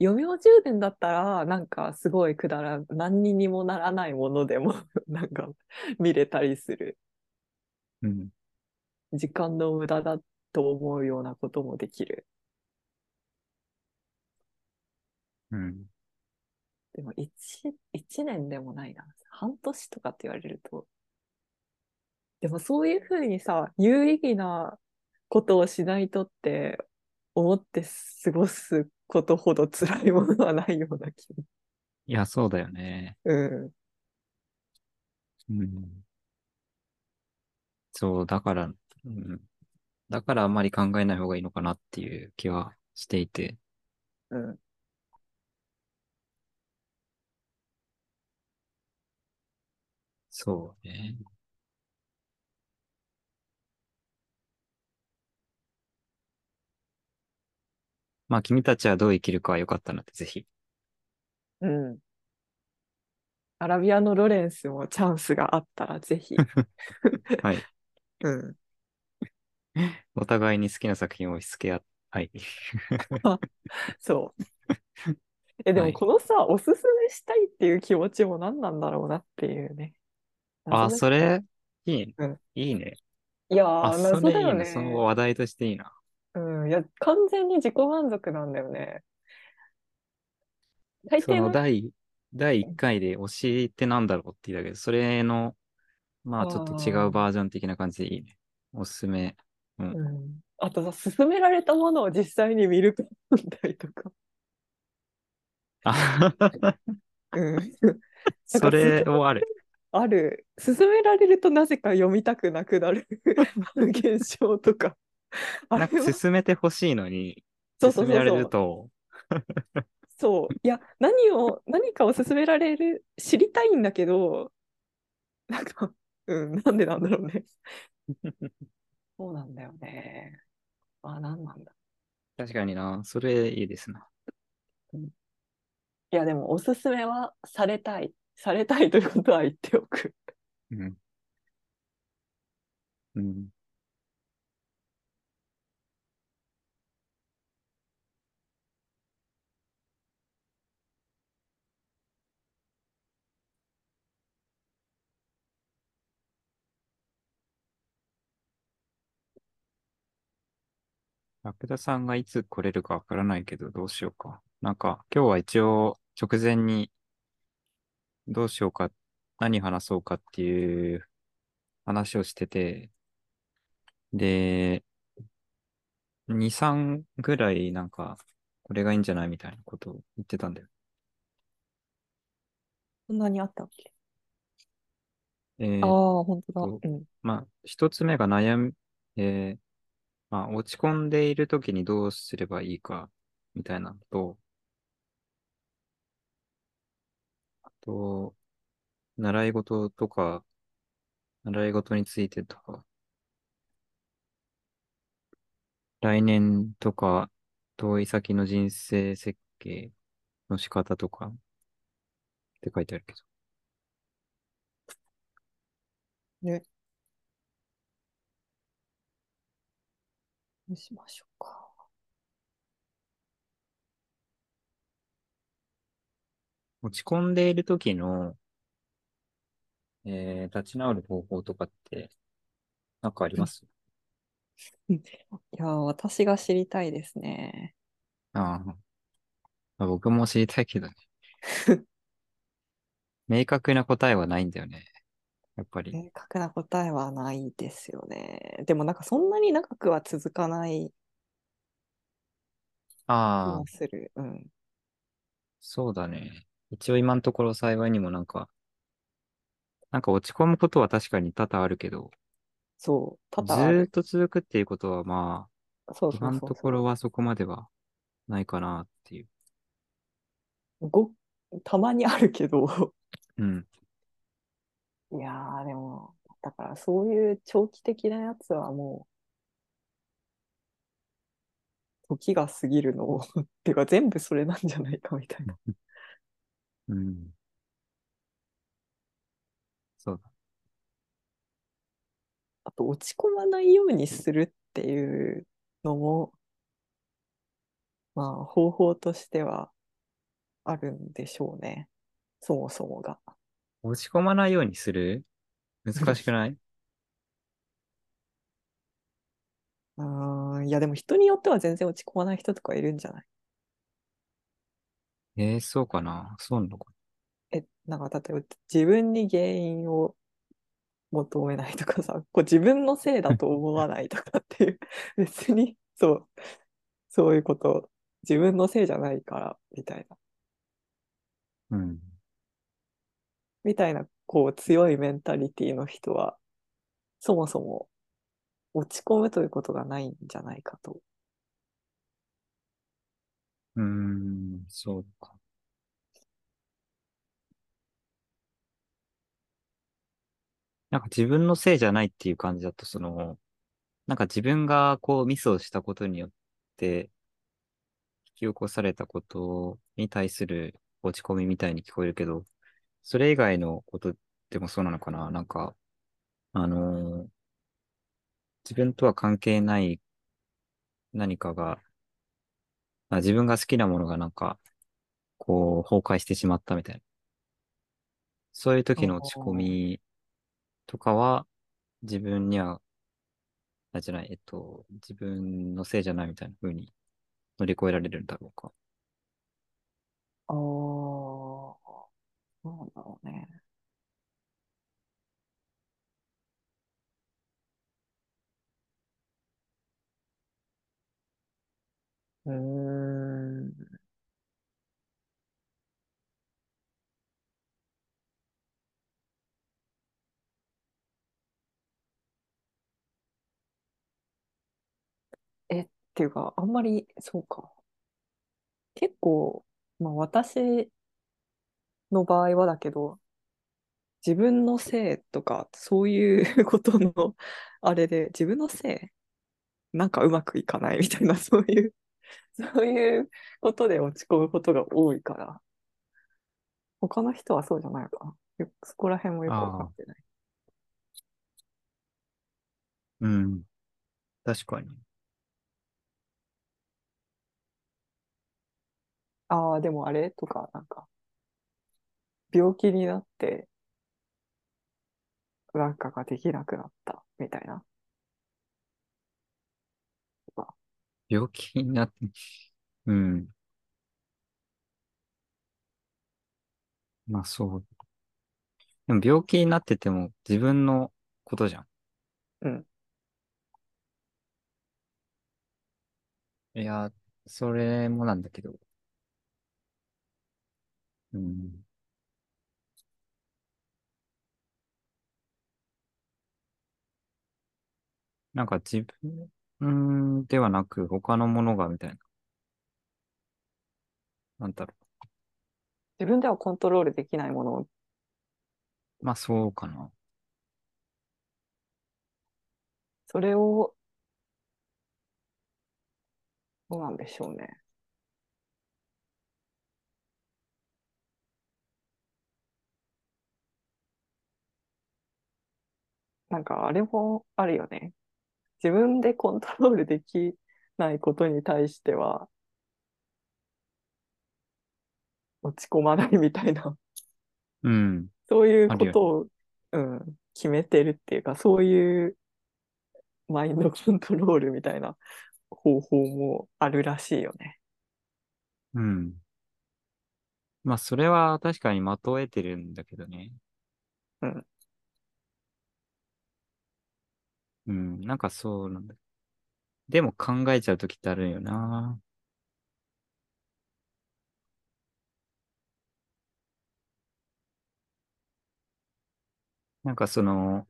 余命10年だったら、なんかすごいくだら、何にもならないものでも、なんか見れたりする。うん。時間の無駄だと思うようなこともできる。うん。でも1、一年でもないな。半年とかって言われると。でもそういうふうにさ、有意義なことをしないとって思って過ごすことほど辛いものはないような気が。いや、そうだよね。うん。うん。そう、だから、うん。だからあんまり考えない方がいいのかなっていう気はしていて。うん。そうね。まあ、君たちはどう生きるかは良かったので、ぜひ。うん。アラビアのロレンスもチャンスがあったらぜひ。はい。うん。お互いに好きな作品を押し付け合っ、はい。そう。え、ではいもこのさ、おすすめしたいっていう気持ちも何なんだろうなっていうね。あ、謎だそれ、いいね。うんいいね。いやあ、ー、それいいね。謎だよね。その話題としていいな。うん。いや、完全に自己満足なんだよね。大そ抵の、の第、第1回で推しってなんだろうって言ったけど、それの、まあちょっと違うバージョン的な感じでいいね。おすすめ。うん。うん。あとさ、勧められたものを実際に見る問題とか。あうん。それもある。ある。勧められるとなぜか読みたくなくなる 現象とか。あ なんか進めてほしいのに、そうそうそうそう進められると、そう。いや、何を、何かを勧められる、知りたいんだけど、なんか、うん、なんでなんだろうね。そうなんだよね。あ、なんなんだ。確かにな、それいいですな。いや、でも、おすすめはされたい。されたいということは言っておく。うん。うん。ラクダさんがいつ来れるかわからないけど、どうしようか。なんか、今日は一応直前に、どうしようか、何話そうかっていう話をしてて、で、2、3ぐらいなんか、これがいいんじゃないみたいなことを言ってたんだよ。そんなにあったっけ？えーああ、本当だ。とうん。まあ、一つ目が悩み、えーまあ、落ち込んでいるときにどうすればいいかみたいなのと、あと、習い事とか、習い事についてとか、来年とか、遠い先の人生設計の仕方とかって書いてあるけど。ね。どうしましょうか。落ち込んでいる時の、えー、立ち直る方法とかって、なんかあります？いやー、私が知りたいですね。ああ。まあ僕も知りたいけどね。明確な答えはないんだよね。やっぱり。明確な答えはないですよね。でもなんかそんなに長くは続かない気ああが、する。うん。そうだね。一応今のところ幸いにもなんか、なんか落ち込むことは確かに多々あるけど、そう。多ず々ある。ーっと続くっていうことはまあ、そうそ今のとうそうそころはそこまではないかなっていう。う。ご、たまにあるけど、うん。いやー、でも、だからそういう長期的なやつはもう、時が過ぎるのを、っ ていうか全部それなんじゃないかみたいな。うん。そうだ。あと、落ち込まないようにするっていうのも、まあ、方法としてはあるんでしょうね。そもそもが。落ち込まないようにする？難しくない？うーん、いや、でも人によっては全然落ち込まない人とかいるんじゃない？えー、そうかなそうなのかえ、なんか例えば自分に原因を求めないとかさ、こう自分のせいだと思わないとかっていう、別に、そう、そういうこと、自分のせいじゃないから、みたいな、うん。みたいな、こう強いメンタリティの人は、そもそも落ち込むということがないんじゃないかと。うーん、そうか。なんか自分のせいじゃないっていう感じだと、その、なんか自分がこうミスをしたことによって引き起こされたことに対する落ち込みみたいに聞こえるけど、それ以外のことでもそうなのかななんか、あのー自分とは関係ない何かが、あ自分が好きなものがなんか、こう、崩壊してしまったみたいな。そういう時の落ち込みとかは、自分には、あ、じゃない、えっと、自分のせいじゃないみたいな風に乗り越えられるんだろうか。ああ、そうだろうね。うん。え、っていうか、あんまり、そうか。結構、まあ私の場合はだけど、自分のせいとか、そういう ことの、あれで、自分のせいなんかうまくいかないみたいな、そういう、そういうことで落ち込むことが多いから、他の人はそうじゃないのかな。よそこら辺もよくわかってない。うん。確かに。ああ、でもあれ？とか、なんか、病気になって、なんかができなくなったみたいな。病気になって、うん。まあそう。でも病気になってても自分のことじゃん。うん。いや、それもなんだけど。うん。なんか自分、うん、ではなく他のものがみたいな。なんだろ自分ではコントロールできないものを、う。まあそうかな。それを、どうなんでしょうね。なんかあれもあるよね。自分でコントロールできないことに対しては、落ち込まないみたいな、うん。そういうことを、うん、決めてるっていうか、そういうマインドコントロールみたいな方法もあるらしいよね。うん。まあそれは確かに的を得てるんだけどね。うん。うん。なんかそうなんだ。でも考えちゃうときってあるよな。なんかその、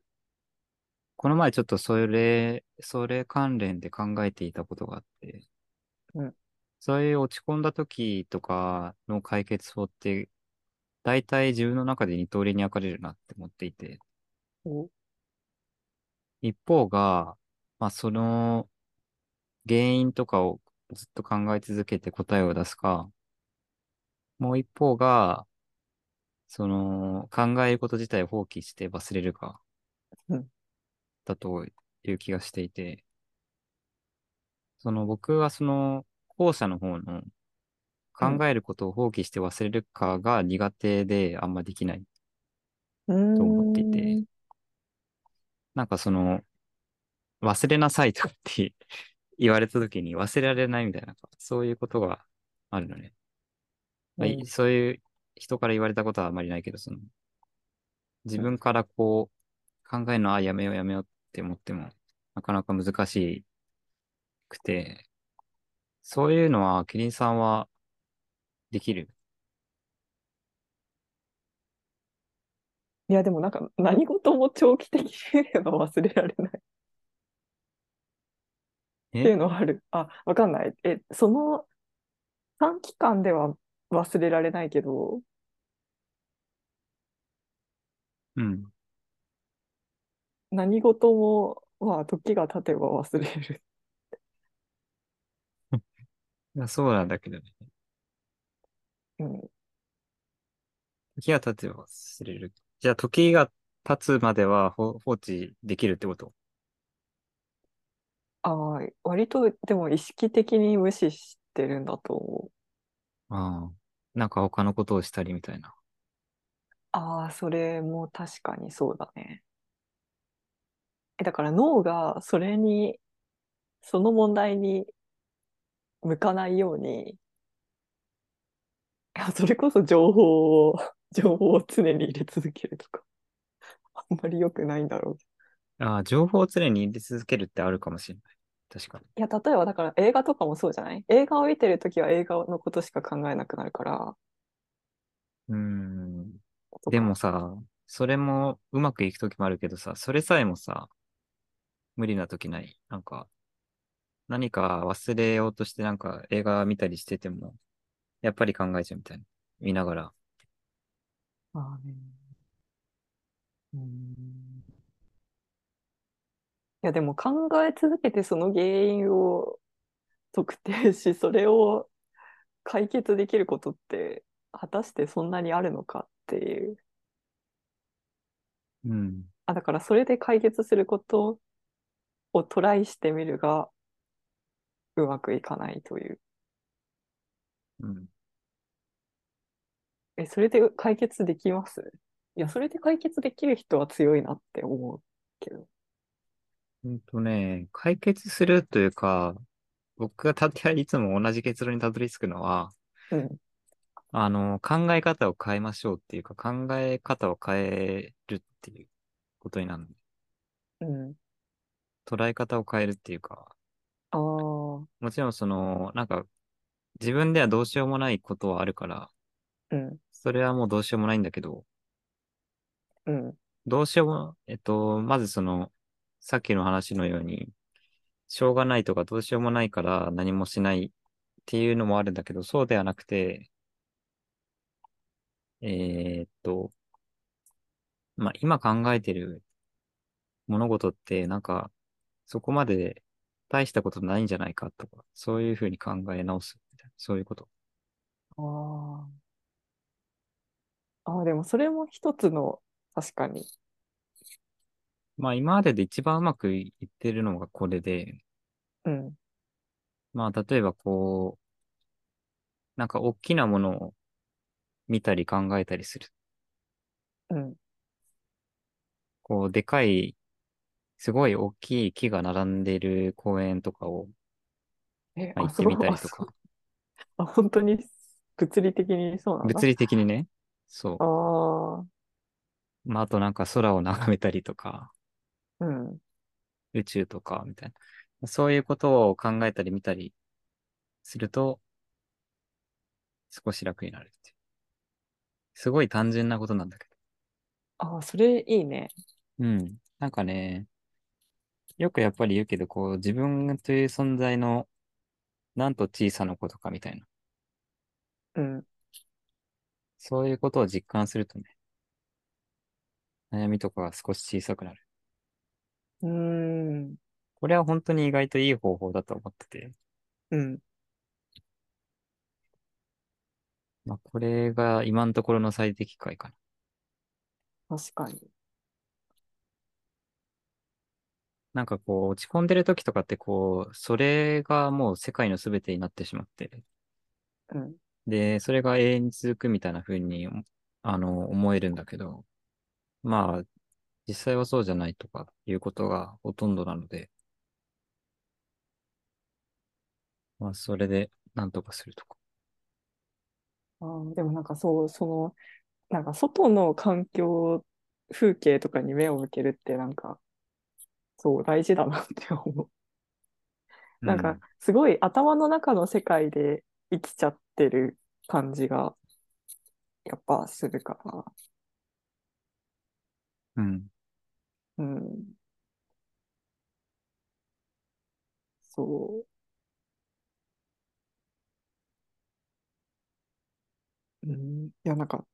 この前ちょっとそれ、それ関連で考えていたことがあって、うんそういう落ち込んだ時とかの解決法って、大体自分の中で二通りに分かれるなって思っていて、お一方が、まあその原因とかをずっと考え続けて答えを出すか、もう一方が、その考えること自体を放棄して忘れるか。うん、だという気がしていて、その僕はその後者の方の考えることを放棄して忘れるかが苦手であんまできない。うと思っていてなんかその忘れなさいとかって 言われた時に忘れられないみたいな、そういうことがあるのね。まあいうんそういう人から言われたことはあまりないけど、その自分からこう考えるのはやめようやめようって思ってもなかなか難しくて、そういうのはキリンさんはできる？いや、でもなんか何事も長期的に見れば忘れられないっていうえのはある。あ、わかんない。え、その短期間では忘れられないけど、うん。何事も、まあ、時が経てば忘れる。いやそうなんだけどね。うん。時が経てば忘れる。じゃあ時が経つまでは放放置できるってこと？ああ、割とでも意識的に無視してるんだと思う。ああ。なんか他のことをしたりみたいな。ああ、それも確かにそうだね。え、だから脳がそれに、その問題に向かないように、いやそれこそ情報を、情報を常に入れ続けるとか、あんまり良くないんだろう。ああ、情報を常に入れ続けるってあるかもしれない。確かに。いや、例えばだから映画とかもそうじゃない？映画を見てるときは映画のことしか考えなくなるから、うーん。でもさ、それもうまくいくときもあるけどさ、それさえもさ、無理なときない？なんか、何か忘れようとしてなんか映画見たりしてても、やっぱり考えちゃうみたいな。見ながら。まあね。うーん。いや、でも考え続けてその原因を特定し、それを解決できることって、果たしてそんなにあるのかっていう。うん。あ、だからそれで解決することをトライしてみるが、うまくいかないという。うん。え、それで解決できます？いや、それで解決できる人は強いなって思うけど。うんとね、解決するというか、僕がたっていつも同じ結論にたどり着くのは、うん。あの、考え方を変えましょうっていうか、考え方を変えるっていうことになる。うん。捉え方を変えるっていうか、ああ、もちろんその、なんか、自分ではどうしようもないことはあるから、うん。それはもうどうしようもないんだけど、うん。どうしようも、えっと、まずその、さっきの話のように、しょうがないとかどうしようもないから何もしないっていうのもあるんだけど、そうではなくて、えーっと、まあ、今考えてる物事って、なんか、そこまで大したことないんじゃないかとか、そういうふうに考え直すみたいな、そういうこと。ああ。ああ、でもそれも一つの、確かに。まあ、今までで一番うまくいってるのがこれで、うん。まあ、例えばこう、なんか大きなものを見たり考えたりする。うん。こう、でかい、すごい大きい木が並んでいる公園とかを、え、まあ、あ、行ってみたりあとか、あ、本当に物理的にそうなんだ。物理的にね、そああ、う。まあ、あとなんか空を眺めたりとか、うん。宇宙とか、みたいな。そういうことを考えたり見たりすると、少し楽になるっていう。すごい単純なことなんだけああ、それいいね。ど。うん。なんかね、よくやっぱり言うけど、こう、自分という存在の、なんと小さなことかみたいな。うん。そういうことを実感するとね、悩みとかが少し小さくなる。うーん。これは本当に意外といい方法だと思ってて、うん。まあ、これが今のところの最適解かな。確かに。なんかこう、落ち込んでる時とかってこう、それがもう世界の全てになってしまって、うん。で、それが永遠に続くみたいな風に、あの、思えるんだけど、まあ、実際はそうじゃないとかいうことがほとんどなので、まあ、それでなんとかするとか。あーでもなんかそう、その、なんか外の環境、風景とかに目を向けるってなんか、そう、大事だなって思う。なんか、すごい頭の中の世界で生きちゃってる感じが、やっぱするから。うん。うん。そう。うん。いや、なんか、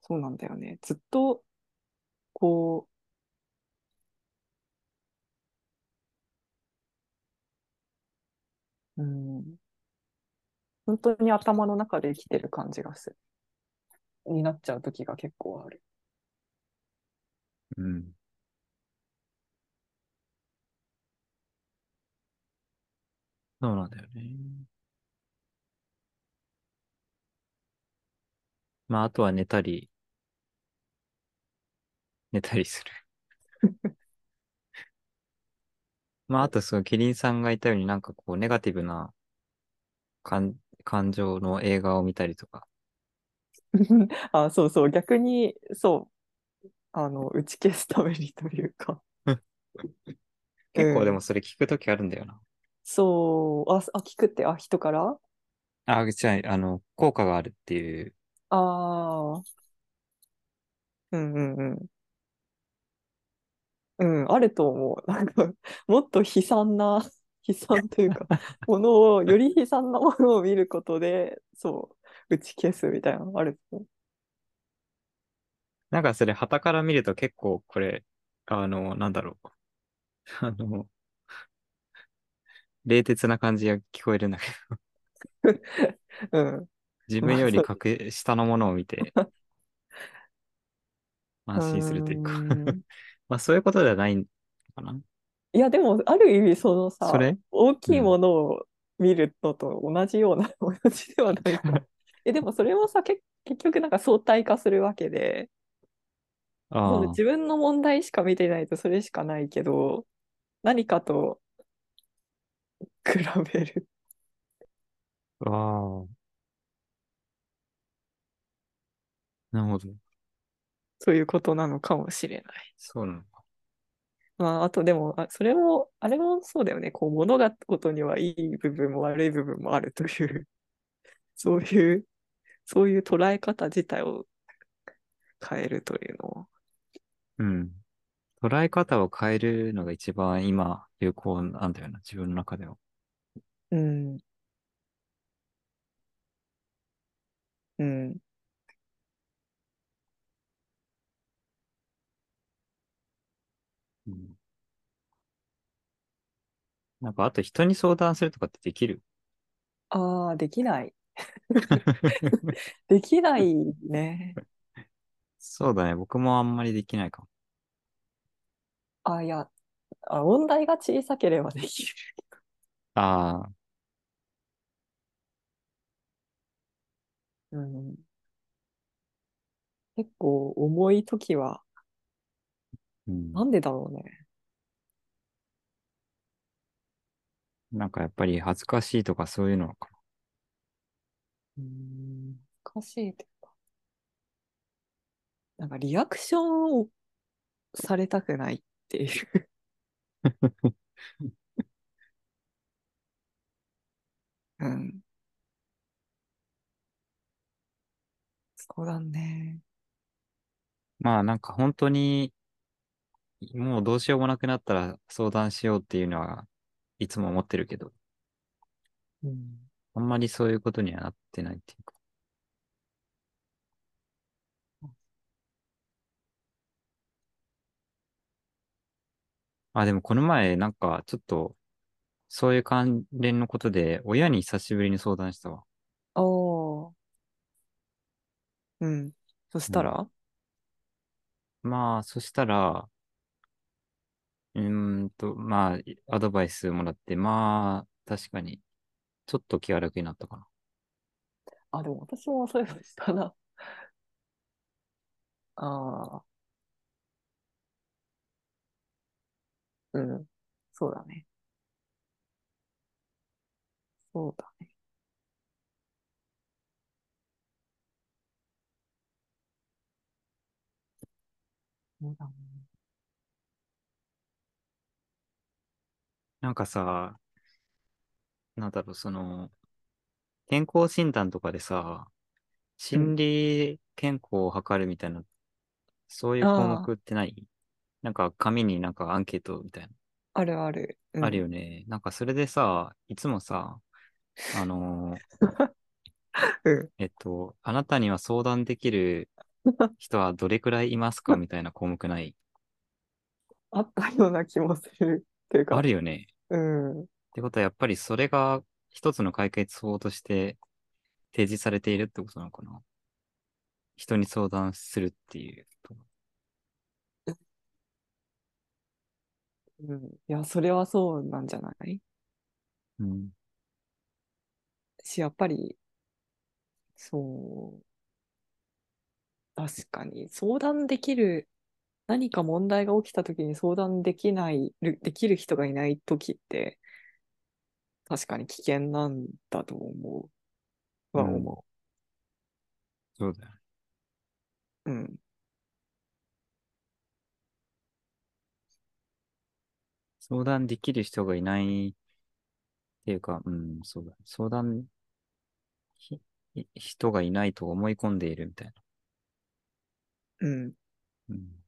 そうなんだよね。ずっと、こう、うん。本当に頭の中で生きてる感じがする。になっちゃう時が結構ある。うん。そうなんだよね。まあ、あとは寝たり、寝たりする。まあ、あと、その、キリンさんが言ったようになんかこう、ネガティブな感、感情の映画を見たりとか。あ、そうそう、逆に、そう、あの、打ち消すためにというか。結構でうんもそれ聞くときあるんだよな。そう、あ、あ、聞くって、あ、人から？あ、じゃあ、あの、効果があるっていう。ああ、うんうんうん。うん、あると思う。なんか、もっと悲惨な、悲惨というか、ものを、より悲惨なものを見ることで、そう、打ち消すみたいなのあると思う。なんかそれ、旗から見ると結構これ、あの、なんだろう。あの、冷徹な感じが聞こえるんだけど、うん。自分よりまあ格下のものを見て、安心するというかまあそういうことではないのかな。いや、でも、ある意味、そのさ、それ？大きいものを見るのと同じような、同じではないか。え、でもそれもさ、け結局なんか相対化するわけで、そのあ自分の問題しか見てないとそれしかないけど、何かと比べる。あ、ああ。なるほど。そういうことなのかもしれない。そうなのか。まあ、あとでも、あそれも、あれもそうだよね。こう、物事にはいい部分も悪い部分もあるという、そういう、そういう捉え方自体を変えるというのは。うん。捉え方を変えるのが一番今有効なんだよな、自分の中では。うん。うん。うん。なんか、あと人に相談するとかってできる？ああ、できない。できないね。そうだね。僕もあんまりできないかも。あ、いや、あ、問題が小さければできる。ああ、うん。結構重いときは、うん。なんでだろうね。なんかやっぱり恥ずかしいとかそういうのかうん、難しいというか。なんかリアクションをされたくないっていう。うん。そうだね。な。まあなんか本当に、もうどうしようもなくなったら相談しようっていうのはいつも思ってるけど、うん。あんまりそういうことにはなってないっていうか。あ、でもこの前なんかちょっとそういう関連のことで親に久しぶりに相談したわ。おー。うん。そしたら、まあ、そしたら、うんと、まあ、アドバイスもらって、まあ、確かに、ちょっと気が楽になったかな。あ、でも私もそういうのしたな。ああ。うん。そうだね。そうだね。そうだね。なんかさ、なんだろう、その、健康診断とかでさ、心理健康を測るみたいな、そういう項あ目ってない？なんか紙になんかアンケートみたいな、あ、あるある。うんあるよね。なんかそれでさ、いつもさ、あのー うん。えっと、あなたには相談できる 人はどれくらいいますかみたいな項目ない？あったような気もする。っていうか、あるよね。うん。ってことはやっぱりそれが一つの解決法として提示されているってことなのかな人に相談するっていう。うん。いや、それはそうなんじゃない？うん。し、やっぱり、そう、確かに、相談できる、何か問題が起きたときに相談できない、できる人がいないときって、確かに危険なんだと思う。はうん思そうだよね。う。うん。相談できる人がいないっていうか、うん、そうだ。相談ひい人がいないと思い込んでいるみたいな。うん。うん。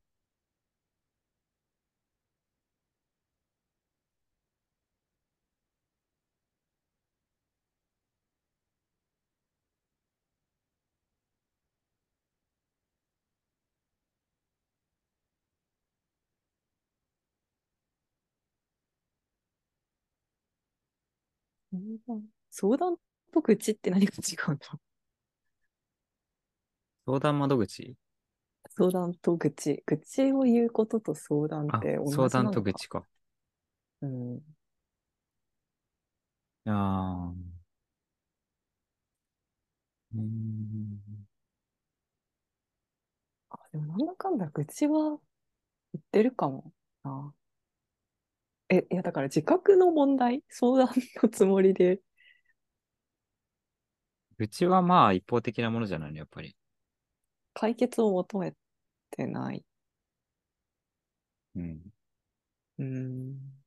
相談と愚痴って何が違うんだろ相談窓口？う相談と愚痴。愚痴を言うことと相談あって同じな相談と愚痴か。うん。いやーうーん。あ、でもなんだかんだ愚痴は言ってるかもな。え、いやだから自覚の問題？相談のつもりで、愚痴はまあ一方的なものじゃないの、やっぱり。解決を求めてない。うん。うーん。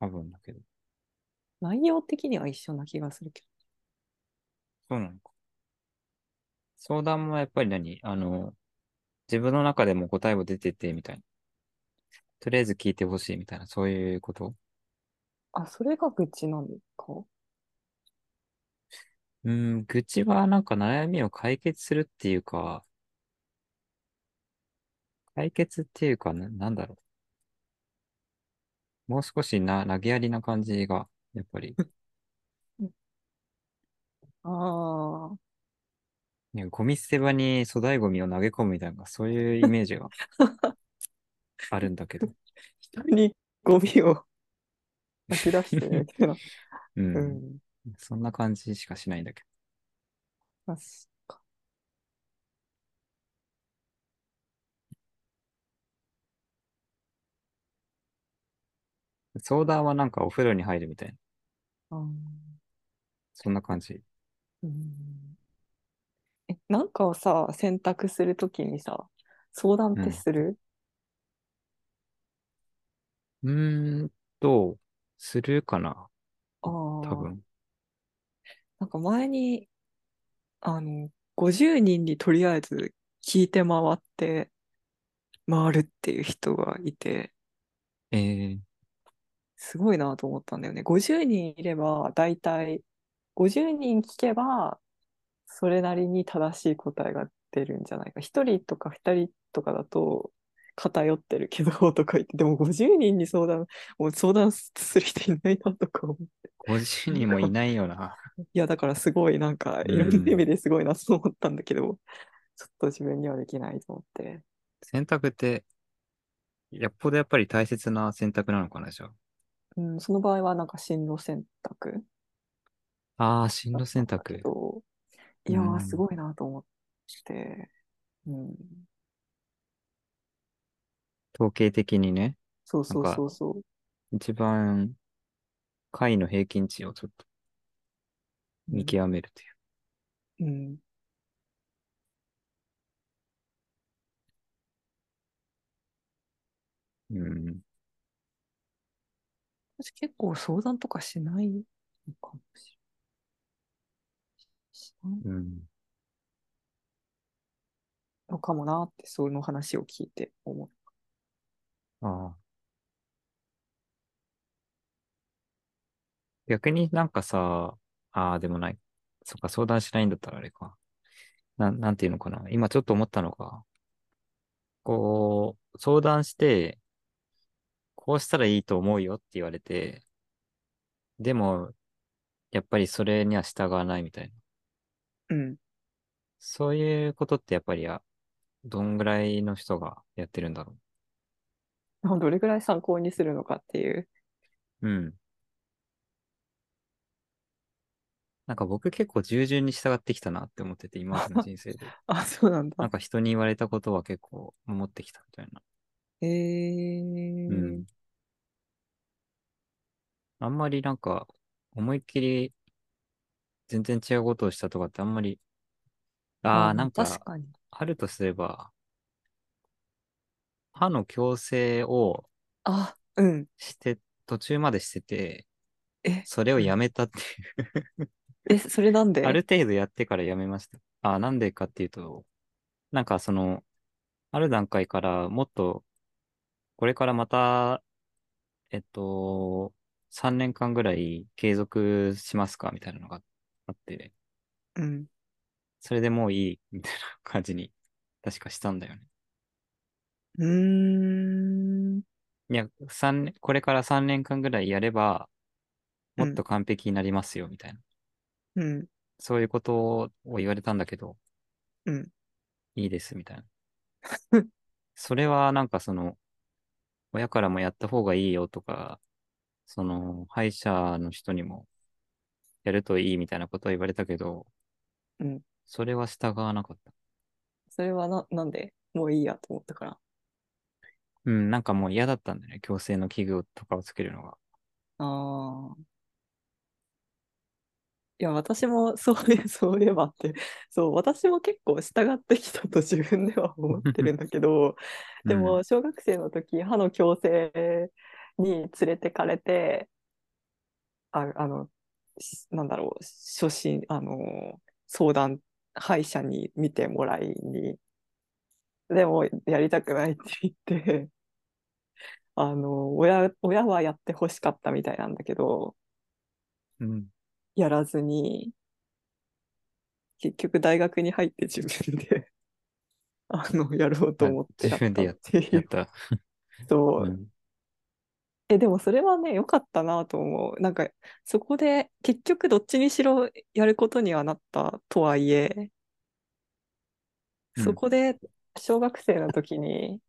多分だけど。内容的には一緒な気がするけそうなのか。相談もやっぱり何？あの、自分の中でも答えも出てて、みたいな。とりあえず聞いてほしいみたいな、そういうこと？あ、それが愚痴なのか？うん、愚痴はなんか悩みを解決するっていうか、解決っていうかな、なんだろう。もう少しな、投げやりな感じが、やっぱり、ああ、ね、ゴミ捨て場に粗大ゴミを投げ込むみたいな、そういうイメージがあるんだけど。人にゴミを吐き出してみたいな。う。うんん。そんな感じしかしないんだけ確か。ど。相談はなんかお風呂に入るみたいな。そんな感じ。うん。え、なんかをさ、選択するときにさ、相談ってする？うーんと、するかな。あ多あ、分。なんか前に、あの、50人にとりあえず聞いて回って回るっていう人がいて、えー、すごいなと思ったんだよね。50人いれば、だいたい50人聞けば、それなりに正しい答えが出るんじゃないか。1人とか2人とかだと偏ってるけどとか言って、でも50人に相談、もう相談する人いないなとか思って。50人もいないよな。いや、だからすごいなんか、いろんな意味ですごいなと思ったんだけど、ちょっと自分にはできないと思って。選択って、よっぽどやっぱり大切な選択なのかな、じゃうん、その場合はなんか進路選択あ。ああ、進だ路選択。ど、いやー、うんすごいなと思って、うん、統計的にね、そうそうそうそう。一番、回の平均値をちょっと見極めるという。うん。うん。私結構相談とかしないのかもしれない。うん。のかもなって、その話を聞いて思う。ああ。逆になんかさ、ああ、でもない。そっか、相談しないんだったらあれか。なん、なんていうのかな。今ちょっと思ったのが、こう、相談して、こうしたらいいと思うよって言われて、でも、やっぱりそれには従わないみたいな。うん。そういうことってやっぱり、あどんぐらいの人がやってるんだろ どれぐらい参考にするのかっていう。う。うん。なんか僕結構従順に従ってきたなって思ってて、今までの人生で。あ、そうなんだ。なんか人に言われたことは結構守ってきたみたいな。えー、うん。あんまりなんか、思いっきり全然違うことをしたとかってあんまり、ああ、なんか、確かに。あるとすれば、歯の矯正をあ、うん。して、途中までしてて、え、それをやめたっていう。え、それなんで？ある程度やってからやめました。ああ、なんでかっていうと、なんかその、ある段階からもっと、これからまた、えっと、3年間ぐらい継続しますかみたいなのがあって、うん。それでもういいみたいな感じに、確かしたんだよね。うーん。いや、三年、これから3年間ぐらいやれば、もっと完璧になりますよ、みたいな。うん。そういうことを言われたんだけど、うん。いいです、みたいな。それはなんかその、親からもやった方がいいよとか、その、歯医者の人にもやるといいみたいなことは言われたけど、うん。それは従わなかった。それはな、なんで？もういいやと思ったから。うん、なんかもう嫌だったんだよね。矯正の器具とかをつけるのが。ああ。いや、私も そういえ、そういえばって、そう、私も結構従ってきたと自分では思ってるんだけど、で うんも、小学生の時、歯の矯正に連れてかれて、あ、あの、しなんだろう、初心、あの、相談、歯医者に見てもらいに、でも、やりたくないって言って、あの、親、親はやってほしかったみたいなんだけど、うん。やらずに、結局大学に入って自分で、あの、やろうと思って自分でやっっていう。やった。そうう。ん。え、でもそれはね、良かったなと思う。なんか、そこで結局どっちにしろやることにはなったとはいえ、うんそこで小学生の時に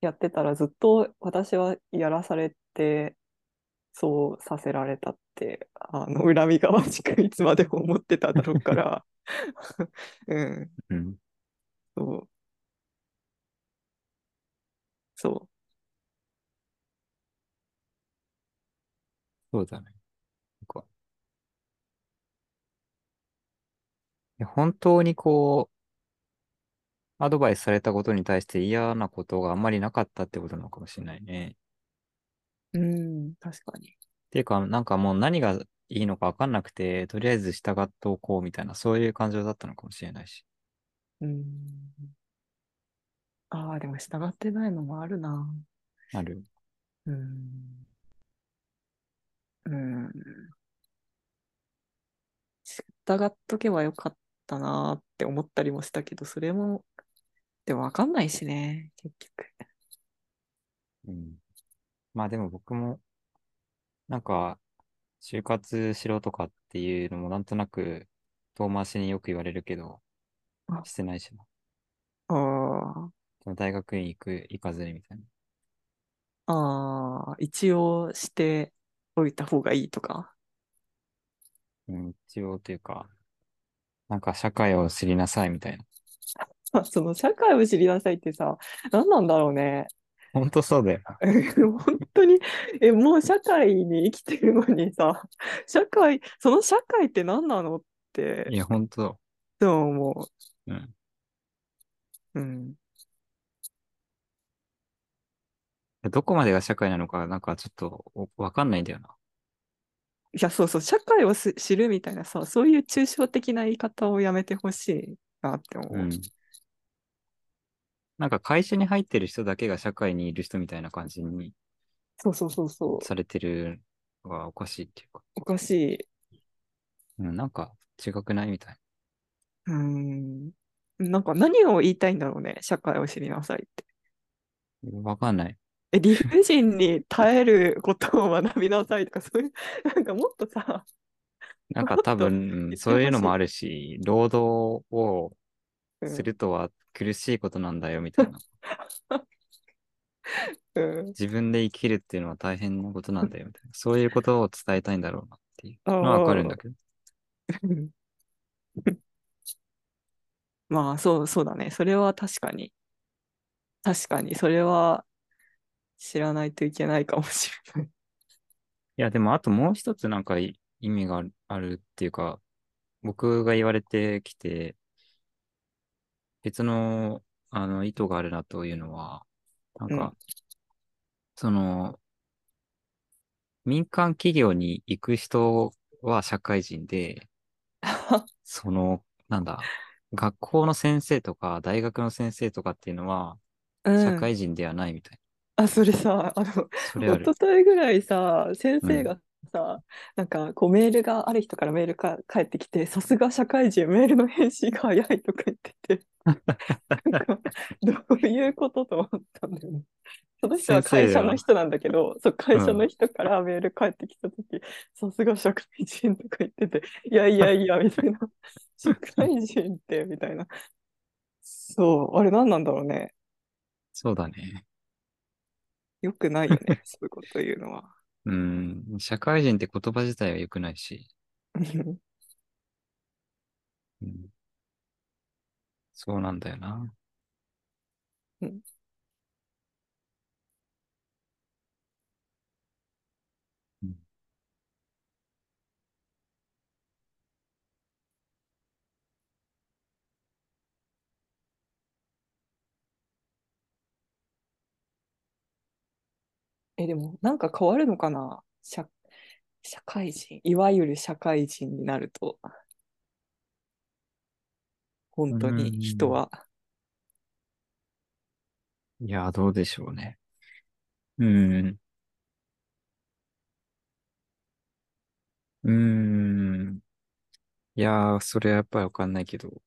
やってたらずっと私はやらされて、そうさせられたって、あの、恨みがましくいつまでも思ってただろうから、うん、うん。そう。そう。そうだね。本当にこう、アドバイスされたことに対して嫌なことがあんまりなかったってことなのかもしれないね。うん、確かに。っていうか、なんかもう何がいいのかわかんなくて、とりあえず従っておこうみたいな、そういう感情だったのかもしれないし。うん。ああ、でも従ってないのもあるな。ある。うん。うん。従っとけばよかったなって思ったりもしたけど、それも、でもわかんないしね、結局。うん。まあでも僕も、なんか、就活しろとかっていうのもなんとなく遠回しによく言われるけどあ、してないしな。ああ、大学院行く、行かずにみたいな。ああ、一応しておいた方がいいとか。うん、一応というか、なんか社会を知りなさいみたいな。あ その社会を知りなさいってさ、何なんだろうね。ほんとそうだよな。本当に、え、もう社会に生きてるのにさ、社会、その社会って何なのってい、や、ほんと。そう思うん。う。うん。どこまでが社会なのか、なんかちょっとおわかんないんだよな。いや、そうそう、社会をす知るみたいなさ、そういう抽象的な言い方をやめてほしいなって思う。うん。なんか会社に入ってる人だけが社会にいる人みたいな感じにそうそうそうそう。されてるのがおかしいっていうか、おかしい。うん、なんか違くないみたいうん。なんか何を言いたいんだろうね、社会を知りなさいって。な。わかんない。え、理不尽に耐えることを学びなさいとか、そういう、なんかもっとさ、なんか多分、そういうのもあるし、労働をうんするとは苦しいことなんだよみたいな。うん、自分で生きるっていうのは大変なことなんだよみたいな。そういうことを伝えたいんだろうなっていうのはわかるんだけど。まあ、そう、そうだね。それは確かに。確かに、それは知らないといけないかもしれない。いや、でもあともう一つなんかい意味があるっていうか、僕が言われてきて、別の、あの、意図があるなというのは、なんか、うん。その、民間企業に行く人は社会人で、その、なんだ、学校の先生とか大学の先生とかっていうのは、うん。社会人ではないみたいあ、それさ、あの、な。それある一。昨日ぐらいさ、先生がさ、なんかこうメールがある人からメールか返ってきて、さすが社会人、メールの返信が早いとか言ってて、なんかどういうことと思ったんだよね。その人は会社の人なんだけど、そう会社の人からメール返ってきたとき、さすが社会人とか言ってて、いやいやいや、みたいな、社会人って、みたいな。そう、あれ何なんだろうね。そうだね。よくないよね、そういうこと言うのは。うん、社会人って言葉自体は良くないし、うん、そうなんだよな。うんうんえ、でも、なんか変わるのかな？社、社会人、いわゆる社会人になると、本当に人は。いや、どうでしょうね。うん。うーん。いやー、それはやっぱりわかんないけど。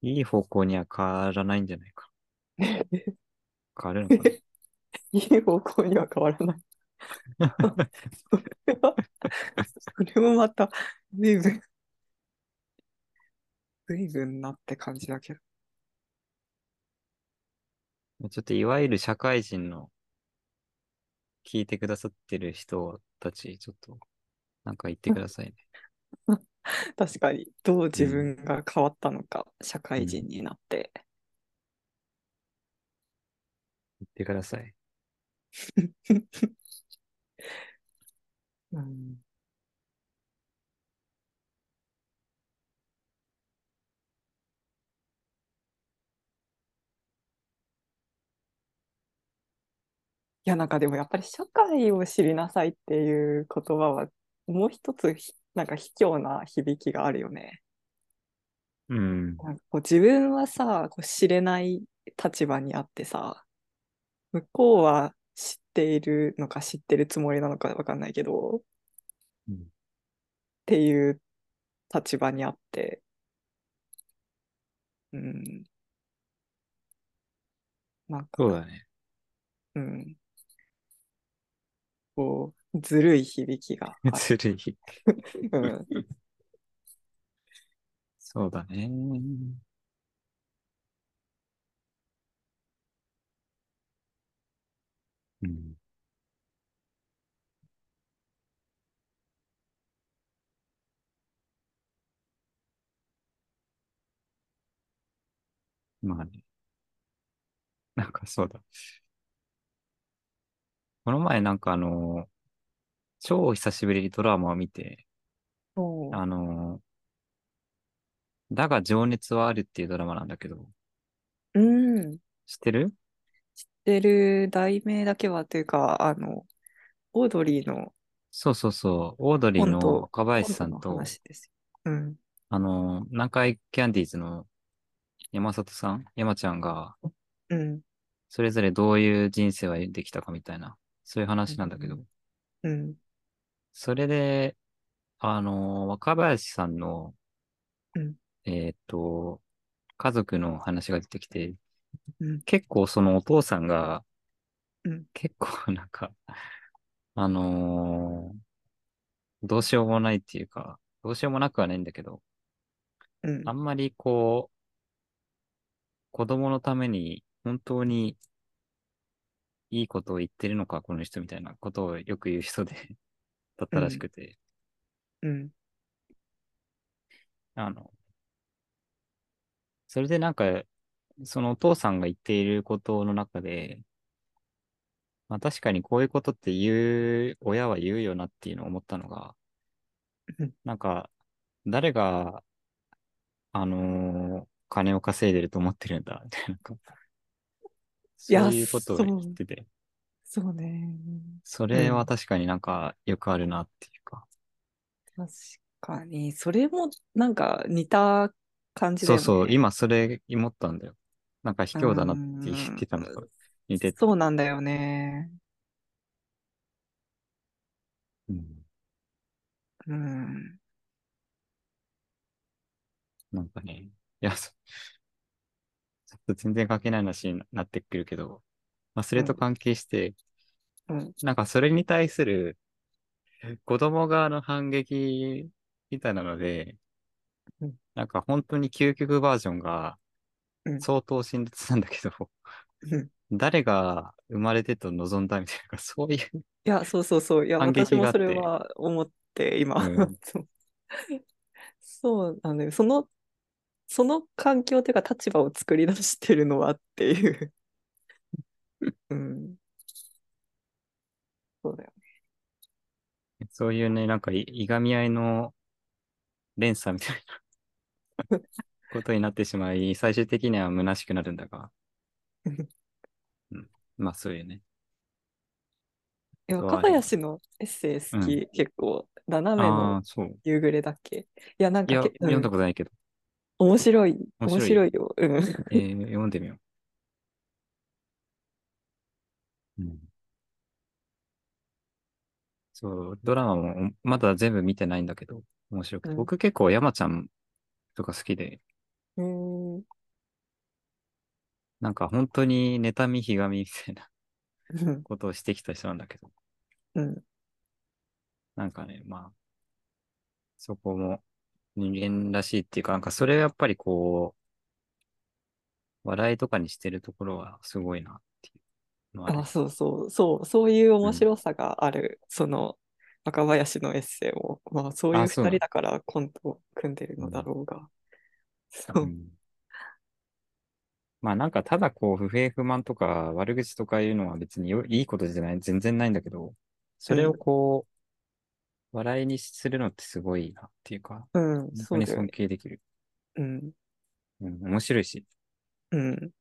いい方向には変わらないんじゃないか。変わるのかな？いい方向には変わらない。それは、それもまた、随分、随分なって感じだけど。ちょっといわゆる社会人の聞いてくださってる人たち、ちょっとなんか言ってくださいね。確かに、どう自うん。分が変わったのか、社うん。会人になって。言ってください。うん、いや、なんかでもやっぱり社会を知りなさいっていう言葉は、もう一つひ、なんか卑怯な響きがあるよね。うん。なんかこう自分はさ、こう知れない立場にあってさ、向こうは知っているのか知ってるつもりなのかわかんないけど、っうんていう立場にあって、うん、なんか、そうだね。うん、こう、ずるい響きが。ずるい。うん、そうだね。うん。まあね。なんかそうだ。この前なんかあの、超久しぶりにドラマを見て、そあの、だが情熱はあるっていうドラマなんだけど、う。うん。知ってる？知ってる題名だけはというか、あの、オードリーのそうそうそう。オードリーの若林さんと、話ですよ。うん。あの、南海キャンディーズの山里さん、山ちゃんが、うん。それぞれどういう人生を歩んできたかみたいな、そういう話なんだけど、うん。それで、あの、若林さんの、うん。えーっと、家族の話が出てきて、うん。結構そのお父さんが、うん。結構なんか、あのーどうしようもないっていうか、どうしようもなくはないんだけど、うんあ。んまりこう、子供のために本当にいいことを言ってるのか、この人みたいなことをよく言う人でだったらしくて、うん。あの、それでなんか、そのお父さんが言っていることの中で、まあ確かにこういうことって言う、親は言うよなっていうのを思ったのがうん、なんか、誰が、あのー金を稼いでると思ってるんだ、みたいな、そういうことを言ってて、そうね。それうんは確かになんかよくあるなっていうか、確かに、それもなんか似た感じだよね。そうそう、今それ思ったんだよ。なんか卑怯だなって言ってたのと似てて、そうなんだよね。うんうん。なんかね、いや、そ ちょっと全然関係ない話になってくるけど、まあ、それと関係して、うん。なんかそれに対する子供側の反撃みたいなのでうん、なんか本当に究極バージョンがうん相当辛辣なんだけど、うん誰が生まれてと望んだみたいな、そういう、いや、そうそうそう。いや、私もそれは思って、今。うんそう そうなんだよ。その、その環境というか立場を作り出してるのはっていう。うん。そうだよね。そういうね、なんかいいがみ合いの連鎖みたいな ことになってしまい、最終的には虚しくなるんだが、うん、まあそういうね。え、若とはあり林のエッセイ好うん。き、結構。斜めの。夕暮れだっけ？いや、なんいや、かけ、読んうん、だことないけど。面白い、面面白い。白いよ。うん。えー読んでみよう。うん。そう、ドラマもまだ全部見てないんだけど、面白くて。うん。僕結構山ちゃんとか好きで、うーん。なんか本当に妬みひがみみたいなうん。ことをしてきた人なんだけど、うん。なんかね、まあ、そこも人間らしいっていうか、なんかそれやっぱりこう、笑いとかにしてるところはすごいなあるあ、よ。そうそう、そう、そういううん。面白さがある、その、若林のエッセイも、まあ、そういあ、う二人。だからコントを組んでるのだうん。ろうが。そうう。ん。まあなんかただこう不平不満とか悪口とかいうのは別によいいことじゃない、全然ないんだけど、うそれをん。こう、笑いにするのってすごいなっていうか、うん、本当に尊。敬できる。うん。うん、面白いし、うん。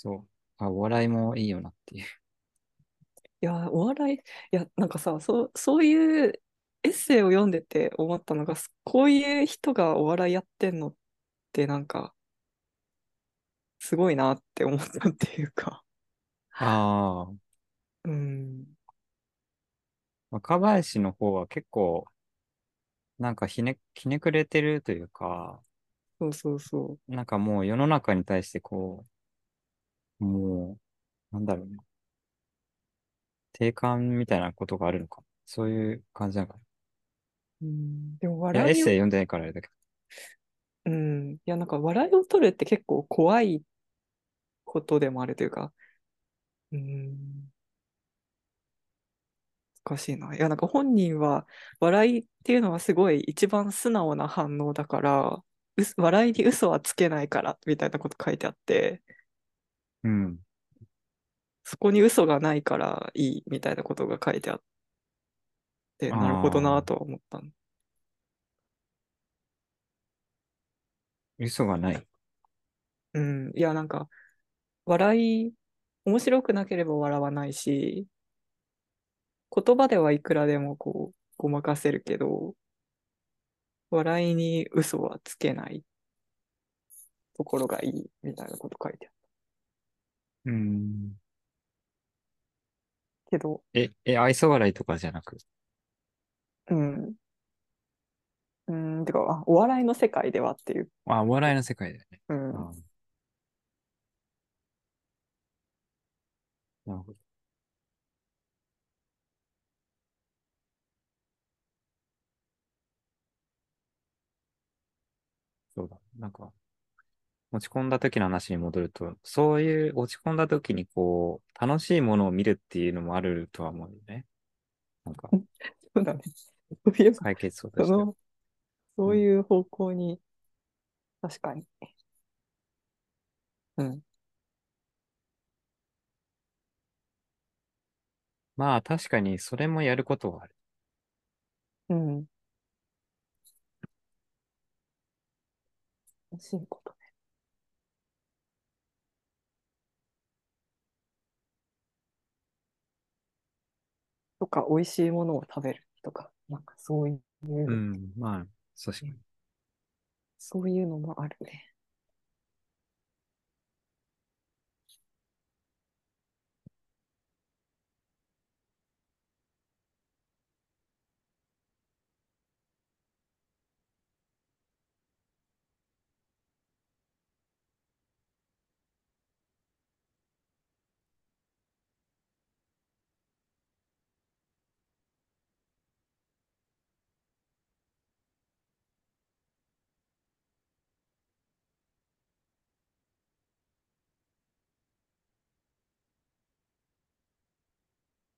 そう。あ、お笑いもいいよなっていう。いや、お笑い、いや、なんかさ、そう、そういうエッセイを読んでて思ったのが、すこういう人がお笑いやってんのって、なんか、すごいなって思ったっていうか。ああ、うん。若林の方は結構、なんかひね、ひねくれてるというか、そうそうそなんかもう世の中に対してこう、もう、なんだろうね、定感みたいなことがあるのか。そういう感じなのかな。う。うん。でも、いや、エッ笑いを、セイ読んでないからあれだけど。うん。いや、なんか、笑いを取るって結構怖いことでもあるというか、うん。難しいな。いや、なんか本人は、笑いっていうのはすごい一番素直な反応だから、うす笑いに嘘はつけないから、みたいなこと書いてあって、うん。そこに嘘がないからいい、みたいなことが書いてあって、なるほどなああ、とは思ったの。嘘がない。うん。いや、なんか、笑い、面白くなければ笑わないし、言葉ではいくらでもこう、ごまかせるけど、笑いに嘘はつけないところがいい、みたいなこと書いてある。うん。けど、え、え、愛想笑いとかじゃなく？うん。うん、てか、あお笑いの世界ではっていう。あ、お笑いの世界だよね。うん。なるほど。そうだ。なんか、落ち込んだ時の話に戻ると、そういう落ち込んだ時にこう、楽しいものを見るっていうのもあるとは思うよね。なんか、そうだね。そういえば、解決策としては。その、そううんいう方向に、確かに。うん。まあ確かにそれもやることはある。うん。楽しいこととか、美味しいものを食べるとか、なんかそういうう、ん、まあ、確かに。そういうのもあるね。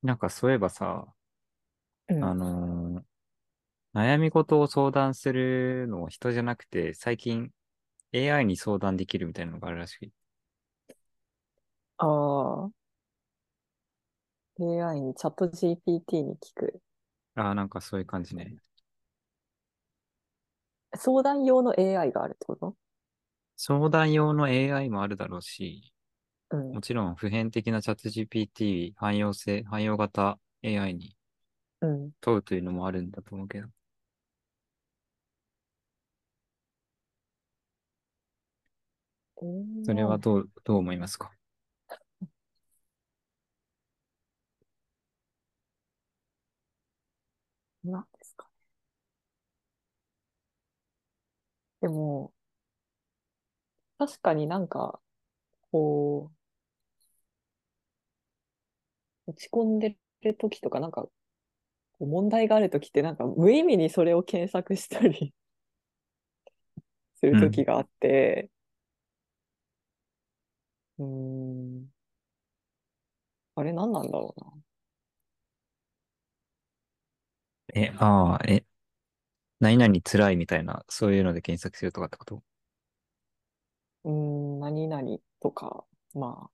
なんかそういえばさ、あうん。のー悩み事を相談するのを人じゃなくて、最近 AI に相談できるみたいなのがあるらしい。ああ、AI にチャット GPT に聞く。ああ、なんかそういう感じね。相談用の AI があるってこと？相談用の AI もあるだろうし、うんも。ちろん普遍的なチャット GPT 汎用性、汎用型 AI にうん。問うというのもあるんだと思うけど。それはどう、どう思いますか？なんですかね。でも、確かになんか、こう、落ち込んでる時とか、なんか、問題がある時って、なんか無意味にそれを検索したり する時があって、うーん、あれ何なんだろうな。え、ああ、え、何々辛いみたいな、そういうので検索するとかってこと？うーん、何々とか、ま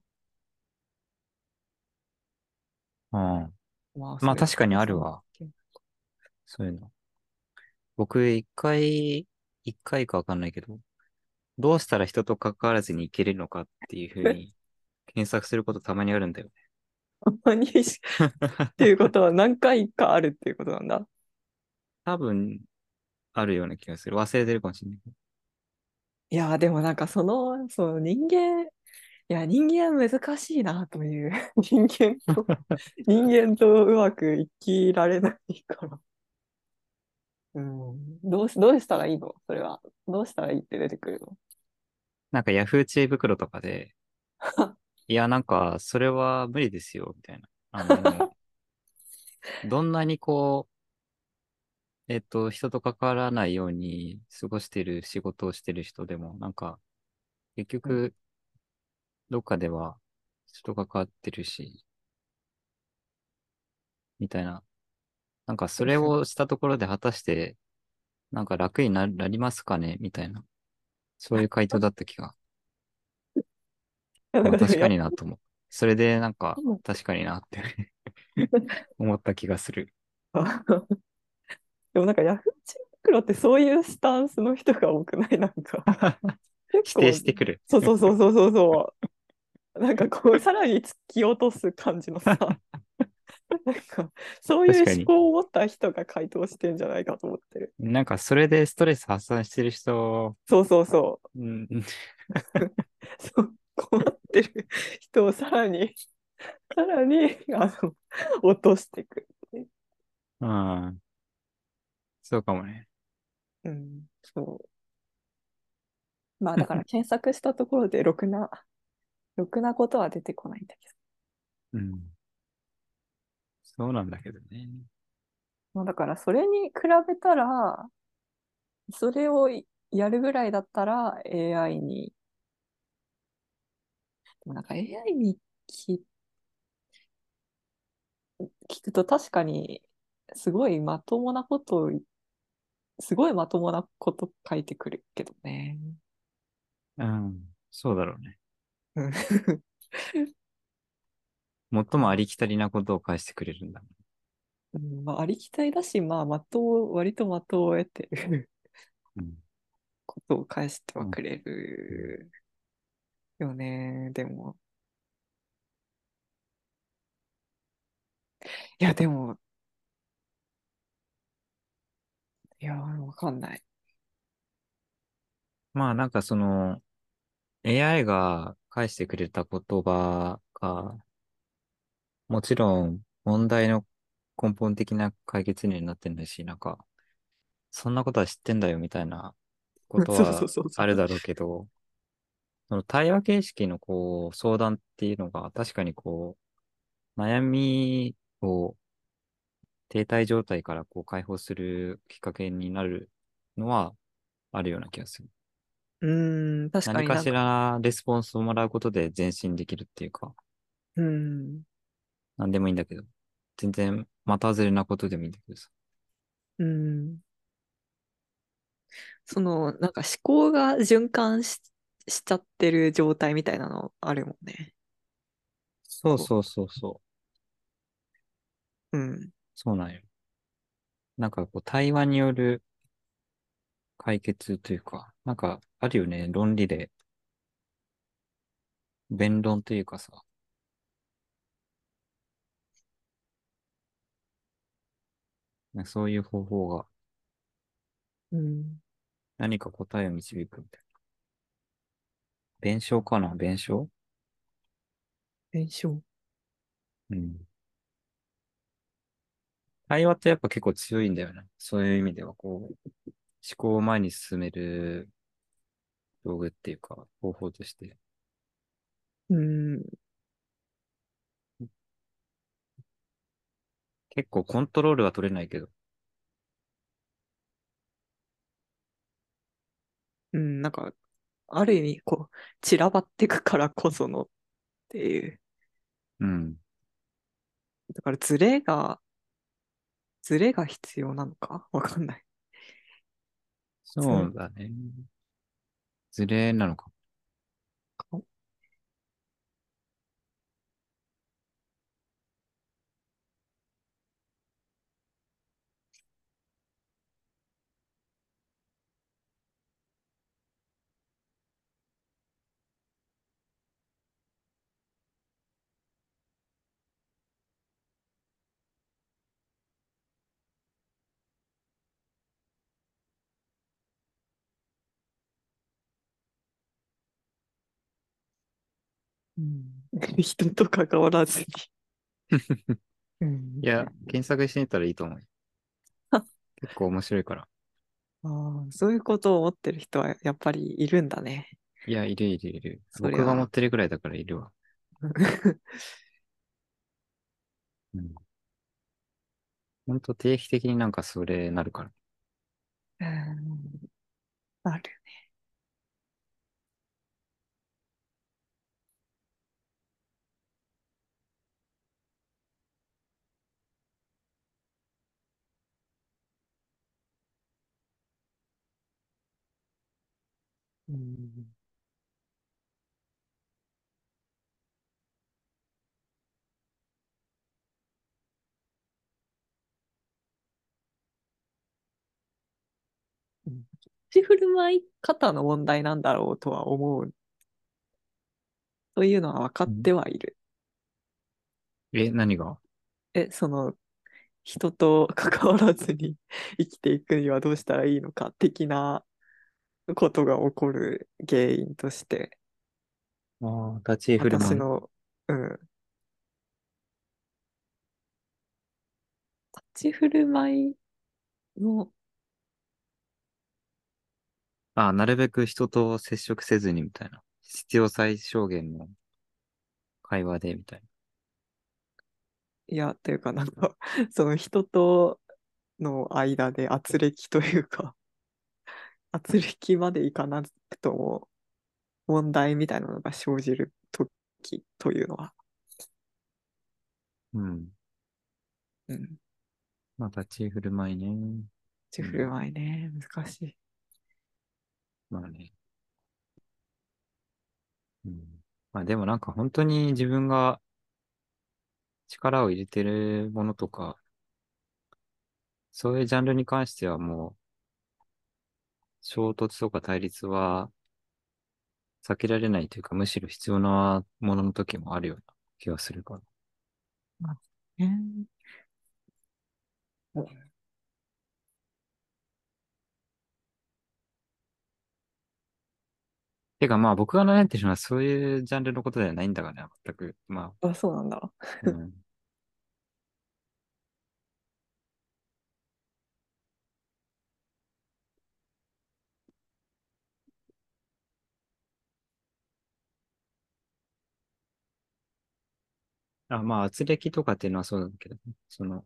うん。あ、まあ、まあ確かにあるわ。そういうの。僕、一回、一回かわかんないけど、どうしたら人と関わらずにいけるのかっていうふうに 検索することたまにあるんだよね。たまにしっていうことは何回かあるっていうことなんだ。多分、あるような気がする。忘れてるかもしれない。いやー、でもなんかその、その人間、いや、人間は難しいなという、人間と、人間とうまく生きられないから。うん、どうし、どうしたらいいの？それは。どうしたらいいって出てくるの？なんかヤフー知恵袋とかで、いや、なんか、それは無理ですよ、みたいな。あの、どんなにこう、えっと、人と関わらないように過ごしてる仕事をしてる人でも、なんか、結局、どっかでは人と関わってるし、みたいな。なんか、それをしたところで果たして、なんか楽にななりますかね？みたいな。そういう回答だった気が。まあ確かになと思う。それでなんかうん確かになって 思った気がする。でもなんかヤフー知恵袋ってそういうスタンスの人が多くない？なんか。否定してくる。そうそうそうそうそうそう。なんかこう、さらに突き落とす感じのさ、なんか、そういう思考を持った人が回答してんじゃないかと思ってる。なんかそれでストレス発散してる人、そうそうそうん、う。そう困ってる人をさらに、さらに、あの、落としていく。うん。そうかもね。うん、そう。まあだから検索したところでろくな、ろくなことは出てこないんだけど。うん。そうなんだけどね。まあだからそれに比べたら、それをやるぐらいだったら AI に、でもなんか AI に聞聞くと確かにすごいまともなことを、すごいまともなこと書いてくるけどね。うん。そうだろうね。うん最もありきたりなことを返してくれるんだうんまあ、ありきたりだし、まあ、的を、割と的を得てるもん。うん。ことを返してはくれるよね。でも。いや、でも、いや、わかんない。まあなんかその AI が返してくれた言葉がもちろん問題の根本的な解決になってないし、なんかそんなことは知ってんだよみたいなことは あるだろうけど、その対話形式のこう相談っていうのが確かにこう悩みを停滞状態からこう解放するきっかけになるのはあるような気がする。うーん、確か何かしになんか、らレスポンスをもらうことで前進できるっていうか、うん、何でもいいんだけど、全然また外れなことでもいいんだけどさ。うん。その、なんか思考が循環し、しちゃってる状態みたいなのあるもんね。そうそうそうそう。うん。そうなんよ。なんかこう対話による解決というか、なんかあるよね、論理で。弁論というかさ、そういう方法がうん。何か答えを導くみたいな。弁証かな弁証弁証。うん。対話ってやっぱ結構強いんだよね。そういう意味では、こう、思考を前に進める道具っていうか、方法として。うん。結構コントロールは取れないけど。うん、なんか、ある意味、こう、散らばってくからこそのっていう。うん。だから、ズレが、ズレが必要なのか？わかんない。そうだね。失礼なのか。うん、人と関わらずに。うん、いや、検索してみたらいいと思うよ。結構面白いから。ああ、そういうことを思ってる人はやっぱりいるんだね。いや、いるいるいる。僕が持ってるぐらいだからいるわ。うん。ほんと定期的になんかそれなるから。うんあるね。うんうん立ち振る舞い方の問題なんだろうとは思う。というのは分かってはいる。え、何が？え、その、人と関わらずに生きていくにはどうしたらいいのか的なことが起こる原因として、ああ、立ち振る舞い。私の、うん。立ち振る舞いの、ああ、なるべく人と接触せずにみたいな。必要最小限の会話でみたいいや、というかなんか、その人との間で圧力というか、圧力までいかなくとも問題みたいなのが生じるときというのは、な。うん。うん。まあ、立ち振る舞いね。立ち振る舞いね、難しい。まあね。うん。まあでもなんか本当に自分が力を入れてるものとか、そういうジャンルに関してはもう、衝突とか対立は避けられないというか、むしろ必要なものの時もあるような気がするから。ねてかまあ僕が悩んでるのはそういうジャンルのことではないんだからね、全く。まあ、そうなんだ。あ、うん。あ、まあ、圧力とかっていうのはそうなんだけどね、その、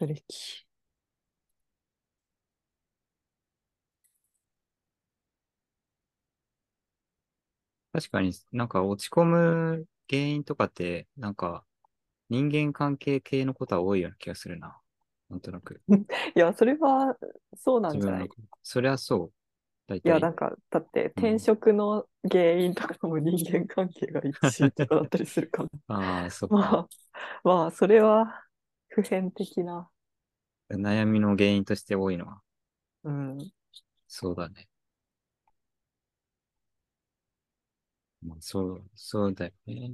圧力。確かになんか落ち込む原因とかって、なんか、人間関係系のことは多いような気がするな。なんとなく。いや、それはそうなんじゃない？そりゃそう。大いや、体。なんか、だってうん転職の原因とかも人間関係が一致とかだったりするから。ああ、そっか。まあ、まあ、それは普遍的な。悩みの原因として多いのは、うん。そうだね。まあ、そう、そうだよね。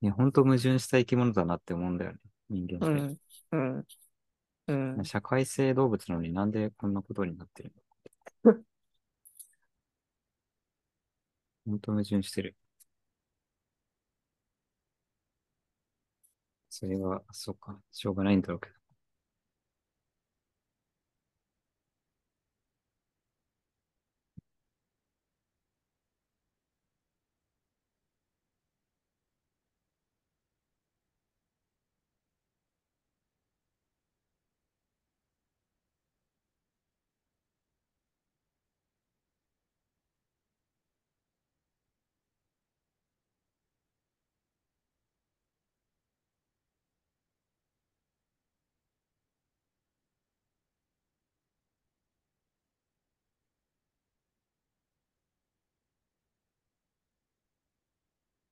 いや、本当矛盾した生き物だなって思うんだよね。人間って。うん。うん。うん。社会性動物なのになんでこんなことになってるの？本当矛盾してる。それは、そうか、しょうがないんだろうけど。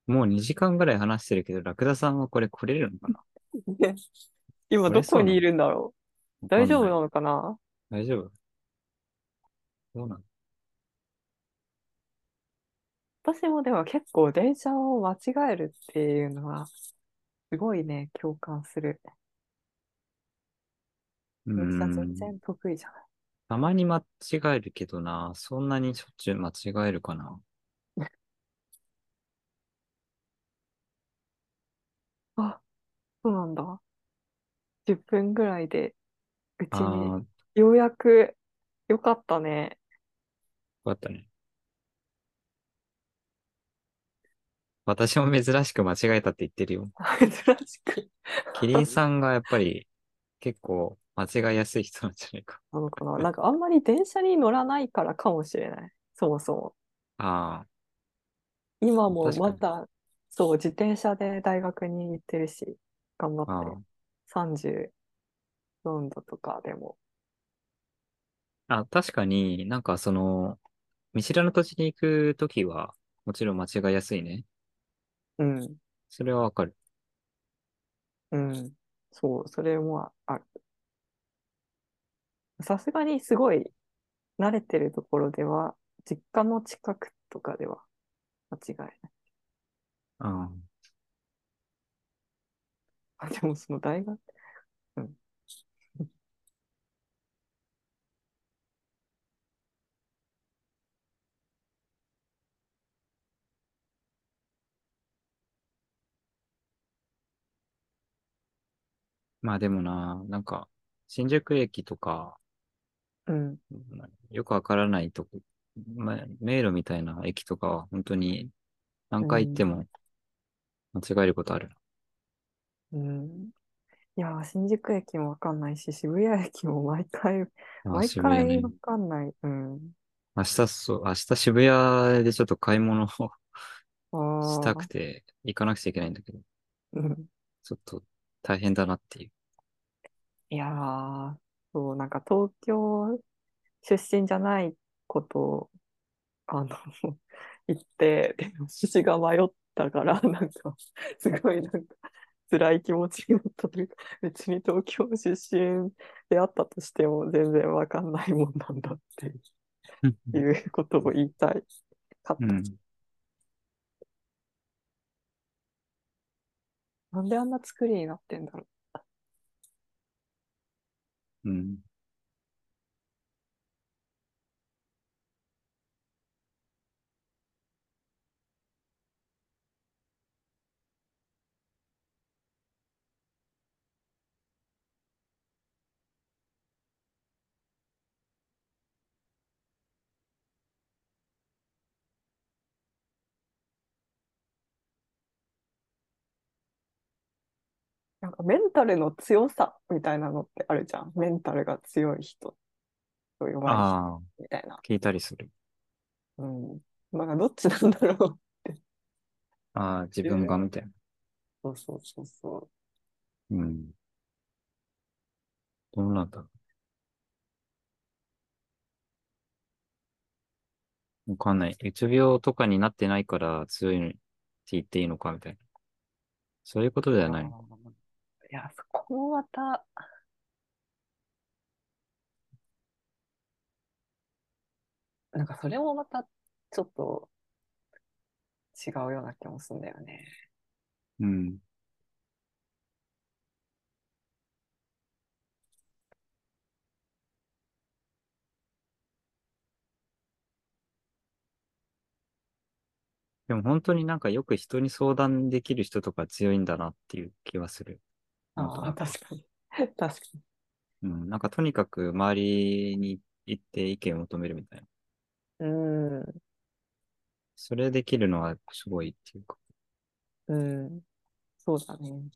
もう2時間ぐらい話してるけど、ラクダさんはこれ来れるのかな？ね今どこにいるんだろう？大丈夫なののかな？大丈夫どうなの？私もでも結構電車を間違えるっていうのは、すごいね、共感する。う電車。全然得意じゃない。たまに間違えるけどな、そんなにしょっちゅう間違えるかな。あ、そうなんだ。10分ぐらいで、うちにああ、ようやくよかったね。よかったね。私も珍しく間違えたって言ってるよ。珍しく。キリンさんがやっぱり結構間違いやすい人なんじゃないか。なのかな。なんかあんまり電車に乗らないからかもしれない。そもそも。あ今も確かにまた、そう、自転車で大学に行ってるし、頑張って。34度とかでも。あ。あ、確かになんかその、見知らぬ土地に行くときは、もちろん間違いやすいね。うん。それはわかる。うん。そう、それもある。さすがにすごい慣れてるところでは、実家の近くとかでは間違いない。ああ、でもその大学、うん。まあでもな、なんか、新宿駅とか、うん。よくわからないとこ、ま、迷路みたいな駅とかは本当に何回行っても間違えることあるうん。いやー、新宿駅もわかんないし、渋谷駅も毎回、毎回わ。かんない。うん。明日そう、明日渋谷でちょっと買い物をあしたあ、くて行かなくちゃいけないんだけど、うん。ちょっと大変だなっていう。いやー、そう、なんか東京出身じゃないことを、あの、言って、私が迷ったから、なんか、すごいなんか、辛い気持ちになったというか、別に東京出身であったとしても全然わかんないもんなんだっていうことを言いたいかった。うん。なんであんな作りになってんだろうん。う。なんかメンタルの強さみたいなのってあるじゃん。メンタルが強い人。そう弱い人みたいな。聞いたりする。うん。まあ、どっちなんだろう。ああ、自分がみたいな。そうそうそうそうん。どうなんだろう。わかんない。うつ病とかになってないから強いって言っていいのかみたいな。そういうことでう。はない。や、そこもまた、なんかそれもまたちょっと違うような気もするんだよね。うん。でも本当になんかよく人に相談できる人とか強いんだなっていう気はする。あ確かに。確かに。うん。なんかとにかく周りに行って意見を求めるみたいな。うん。それできるのはすごいっていうか。うん。そうだね。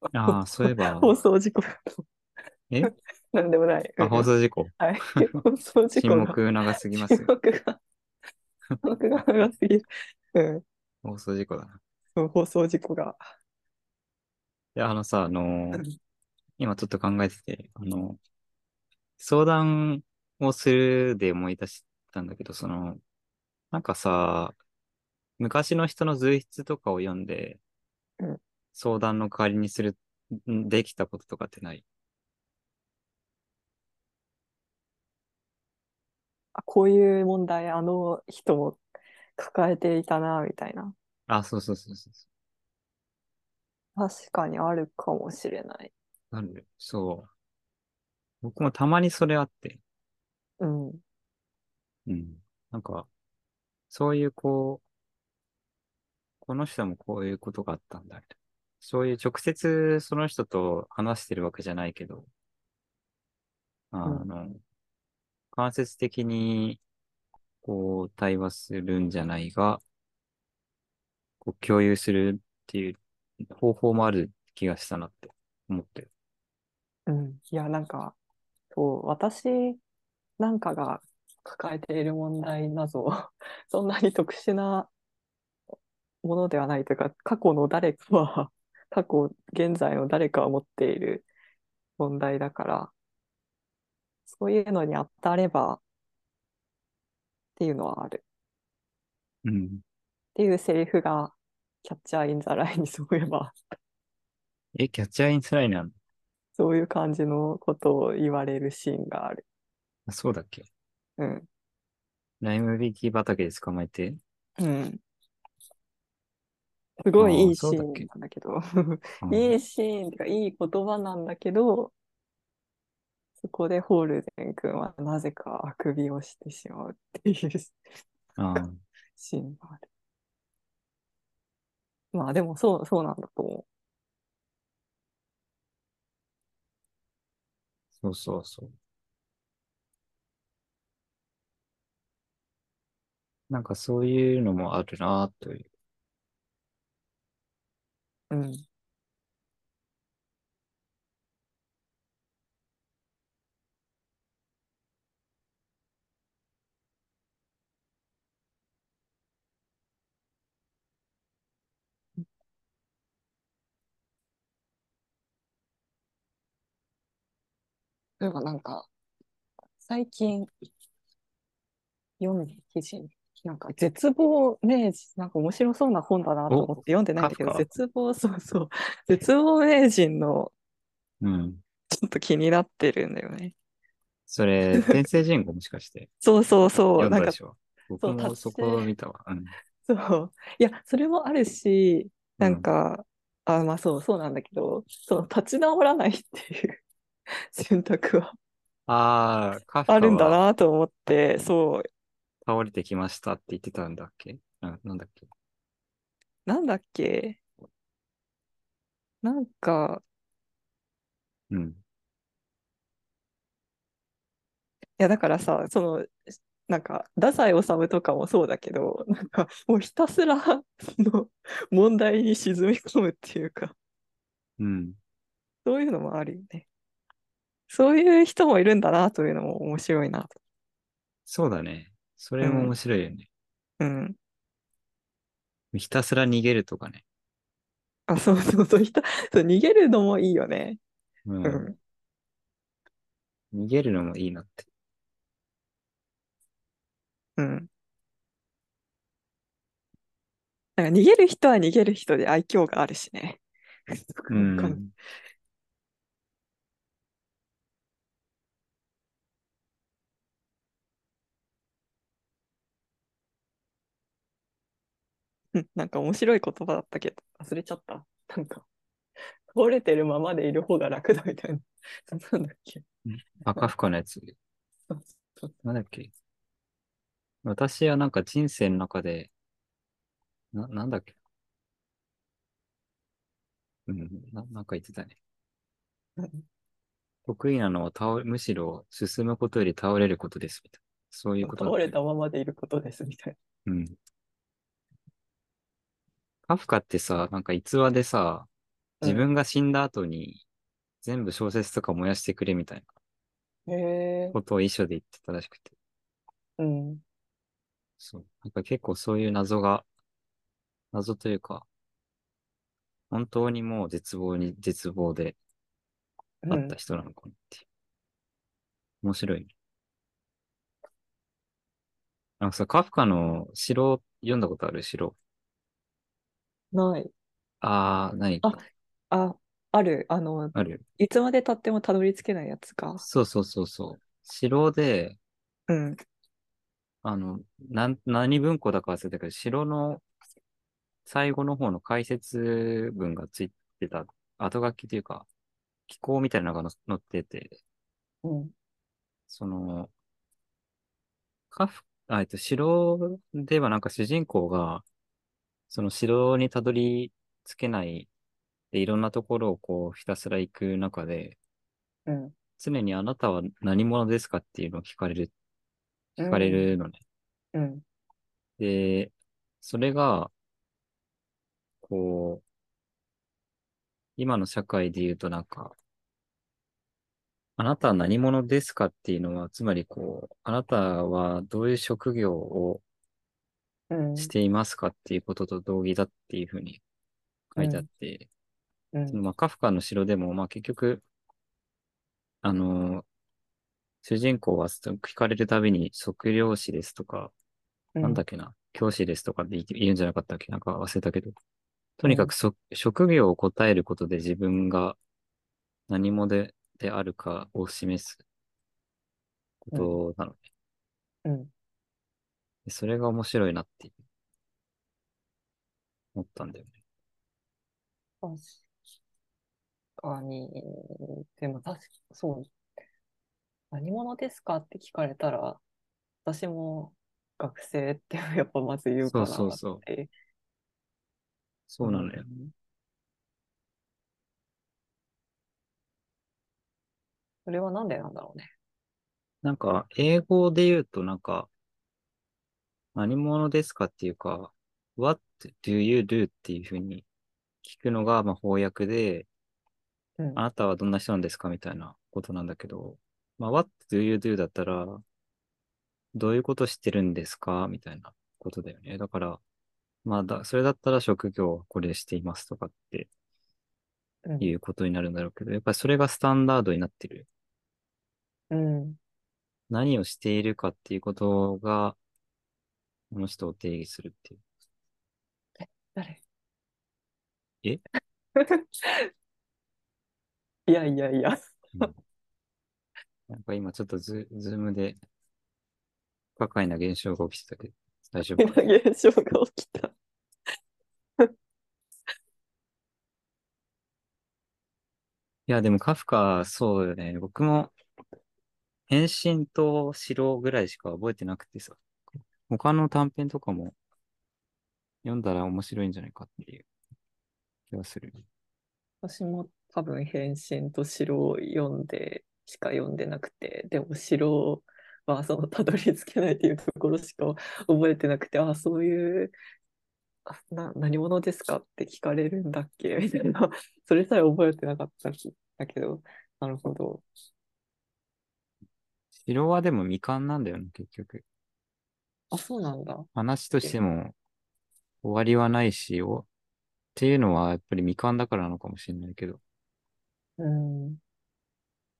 ああ、そういえば、放送事故。え？なんでもない。あ、うん放送事故。はい。放送事沈故が。黙長すぎます沈。黙が。沈黙が長すぎる。うん。放送事故だな。いそう放送事故が。や、あのさ、あのー今ちょっと考えてて、あの、相談をするで思い出したんだけど、その、なんかさ、昔の人の随筆とかを読んでうん、相談の代わりにする、んできたこととかってない？あ、こういう問題、あの人も抱えていたな、みたいな。あ、そうそうそうそうそ確かにあるかもしれない。う。なる。そう。僕もたまにそれあって、うん。うん。なんか、そういうこう、この人もこういうことがあったんだ、みたいな。そういう直接その人と話してるわけじゃないけど、あうんの、間接的にこう対話するんじゃないが、こう共有するっていう方法もある気がしたなって思ってる。うん。いや、なんか、そう、私なんかが抱えている問題など、そんなに特殊なものではないというか、過去の誰かは、過去、現在の誰かは持っている問題だから、そういうのに当たればっていうのはある。うん。っていうセリフがキャッチャーインザラインにそういえば、え、キャッチャーインスライナーのそういう感じのことを言われるシーンがある。あそうだっけ？うん。ライ麦木畑で捕まえて？うん。すごいいいシーンなんだけど、うんいいシーンってか、いい言葉なんだけど、そこでホールデン君はなぜかあくびをしてしまうっていうシーンがある。まあでもそう、そうなんだと思そうそうそう。なんかそういうのもあるなという。う。ん。例えばなんか、最近読んだ記事、なんか絶望名人、なんか面白そうな本だなと思って読んでないんだけど、絶望、そうそう、絶望名人のうん。ちょっと気になってるんだよね。それ、天聖人語もしかして そうそうそう、なんか僕も達そこを見たわ。うん。そう。いや、それもあるし、なんか、あ、まあそう、そうなんだけど、その立ち直らないっていう 選択はああ、るんだはなと思って、そう、倒れてきましたって言ってたんだっけ？ななんだっけ？なんだっけ？なんか、うん。いや、だからさ、その、なんか、太宰治とかもそうだけど、なんか、もうひたすら、その、問題に沈み込むっていうか、うん。そういうのもあるよね。そういう人もいるんだなというのも面白いなと。そうだね。それも面白いよね。うん。ひたすら逃げるとかね。あ、そうそうそう、ひたそう逃げるのもいいよね。うん。うん。逃げるのもいいなって。うん。なんか逃げる人は逃げる人で愛嬌があるしね。うん なんか面白い言葉だったけど、忘れちゃった。なんか、倒れてるままでいる方が楽だみたいな。なんだっけ。あ、カフカのやつ。なんだっけ私はなんか人生の中で、な、なんだっけうん、な、なんか言ってたね。うん得意なのは倒れ、むしろ進むことより倒れることです、みたいな。そういうこと倒れたままでいることですみたいうん。カフカってさ、なんか逸話でさ、うん自分が死んだ後に全部小説とか燃やしてくれみたいなな。へえ。ことを遺書で言ってたらしくて。うん。そう。なんか結構そういう謎が、謎というか、本当にもう絶望に絶望であった人なのかなって。面白いね。なんかさ、カフカの城読んだことある？城。ない。あー、何ああ、ある。あの、ある。いつまで経ってもたどり着けないやつか。そうそうそうそう。城で、うん。あの、なん、何文庫だか忘れたけど、城の最後の方の解説文がついてた、後書きというか、気候みたいなのが載ってて、うん。その、カフ、あ、えっと、城ではなんか主人公が、その城にたどり着けないで、いろんなところをこうひたすら行く中で、うん。常にあなたは何者ですかっていうのを聞かれる、聞かれるのね。うん。で、それが、こう、今の社会で言うとなんか、あなたは何者ですかっていうのは、つまりこう、あなたはどういう職業をうん。していますかっていうことと同義だっていうふうに書いてあって、うん。そのまあカフカの城でも、まあ結局、あの、主人公は聞かれるたびに測量士ですとか、なんだっけな、教師ですとかって言言うんじゃなかったっけなんか忘れたけど、とにかくそ、職業を答えることで自分が何者でであるかを示すことなのね。うん。でそれが面白いなって思ったんだよね。確かに、でも確か、そう。何者ですかって聞かれたら、私も学生って やっぱまず言うかなって。そうそうそうそうなのよ。んそれはなんでなんだろうね。なんか、英語で言うとなんか、何者ですかっていうか、What do you do? っていうふうに聞くのが、まあ、翻訳で、うんあなたはどんな人なんですかみたいなことなんだけど、まあ、What do you do? だったら、どういうことしてるんですか？みたいなことだよね。だから、まあだ、それだったら職業はこれしていますとかってうんいうことになるんだろうけど、やっぱりそれがスタンダードになってる。うん。何をしているかっていうことが、この人を定義するっていう。誰？え？いやいやいや。うんなんか今ちょっとズズームで不可解な現象が起きてたけど、大丈夫か？現象が起きた。いや、でもカフカ、そうよね。僕も、変身と城ぐらいしか覚えてなくてさ、他の短編とかも読んだら面白いんじゃないかっていう気がする。私も多分変身と城を読んでしか読んでなくて、でも城はそのたどり着けないっていうところしか覚えてなくて、あ、そういう、あな、何者ですかって聞かれるんだっけみたいな、それさえ覚えてなかったんだけど、なるほど。城はでも未完なんだよね、結局。あ、そうなんだ。話としても終わりはないし、おっていうのはやっぱり未完だからなのかもしれないけど。うん。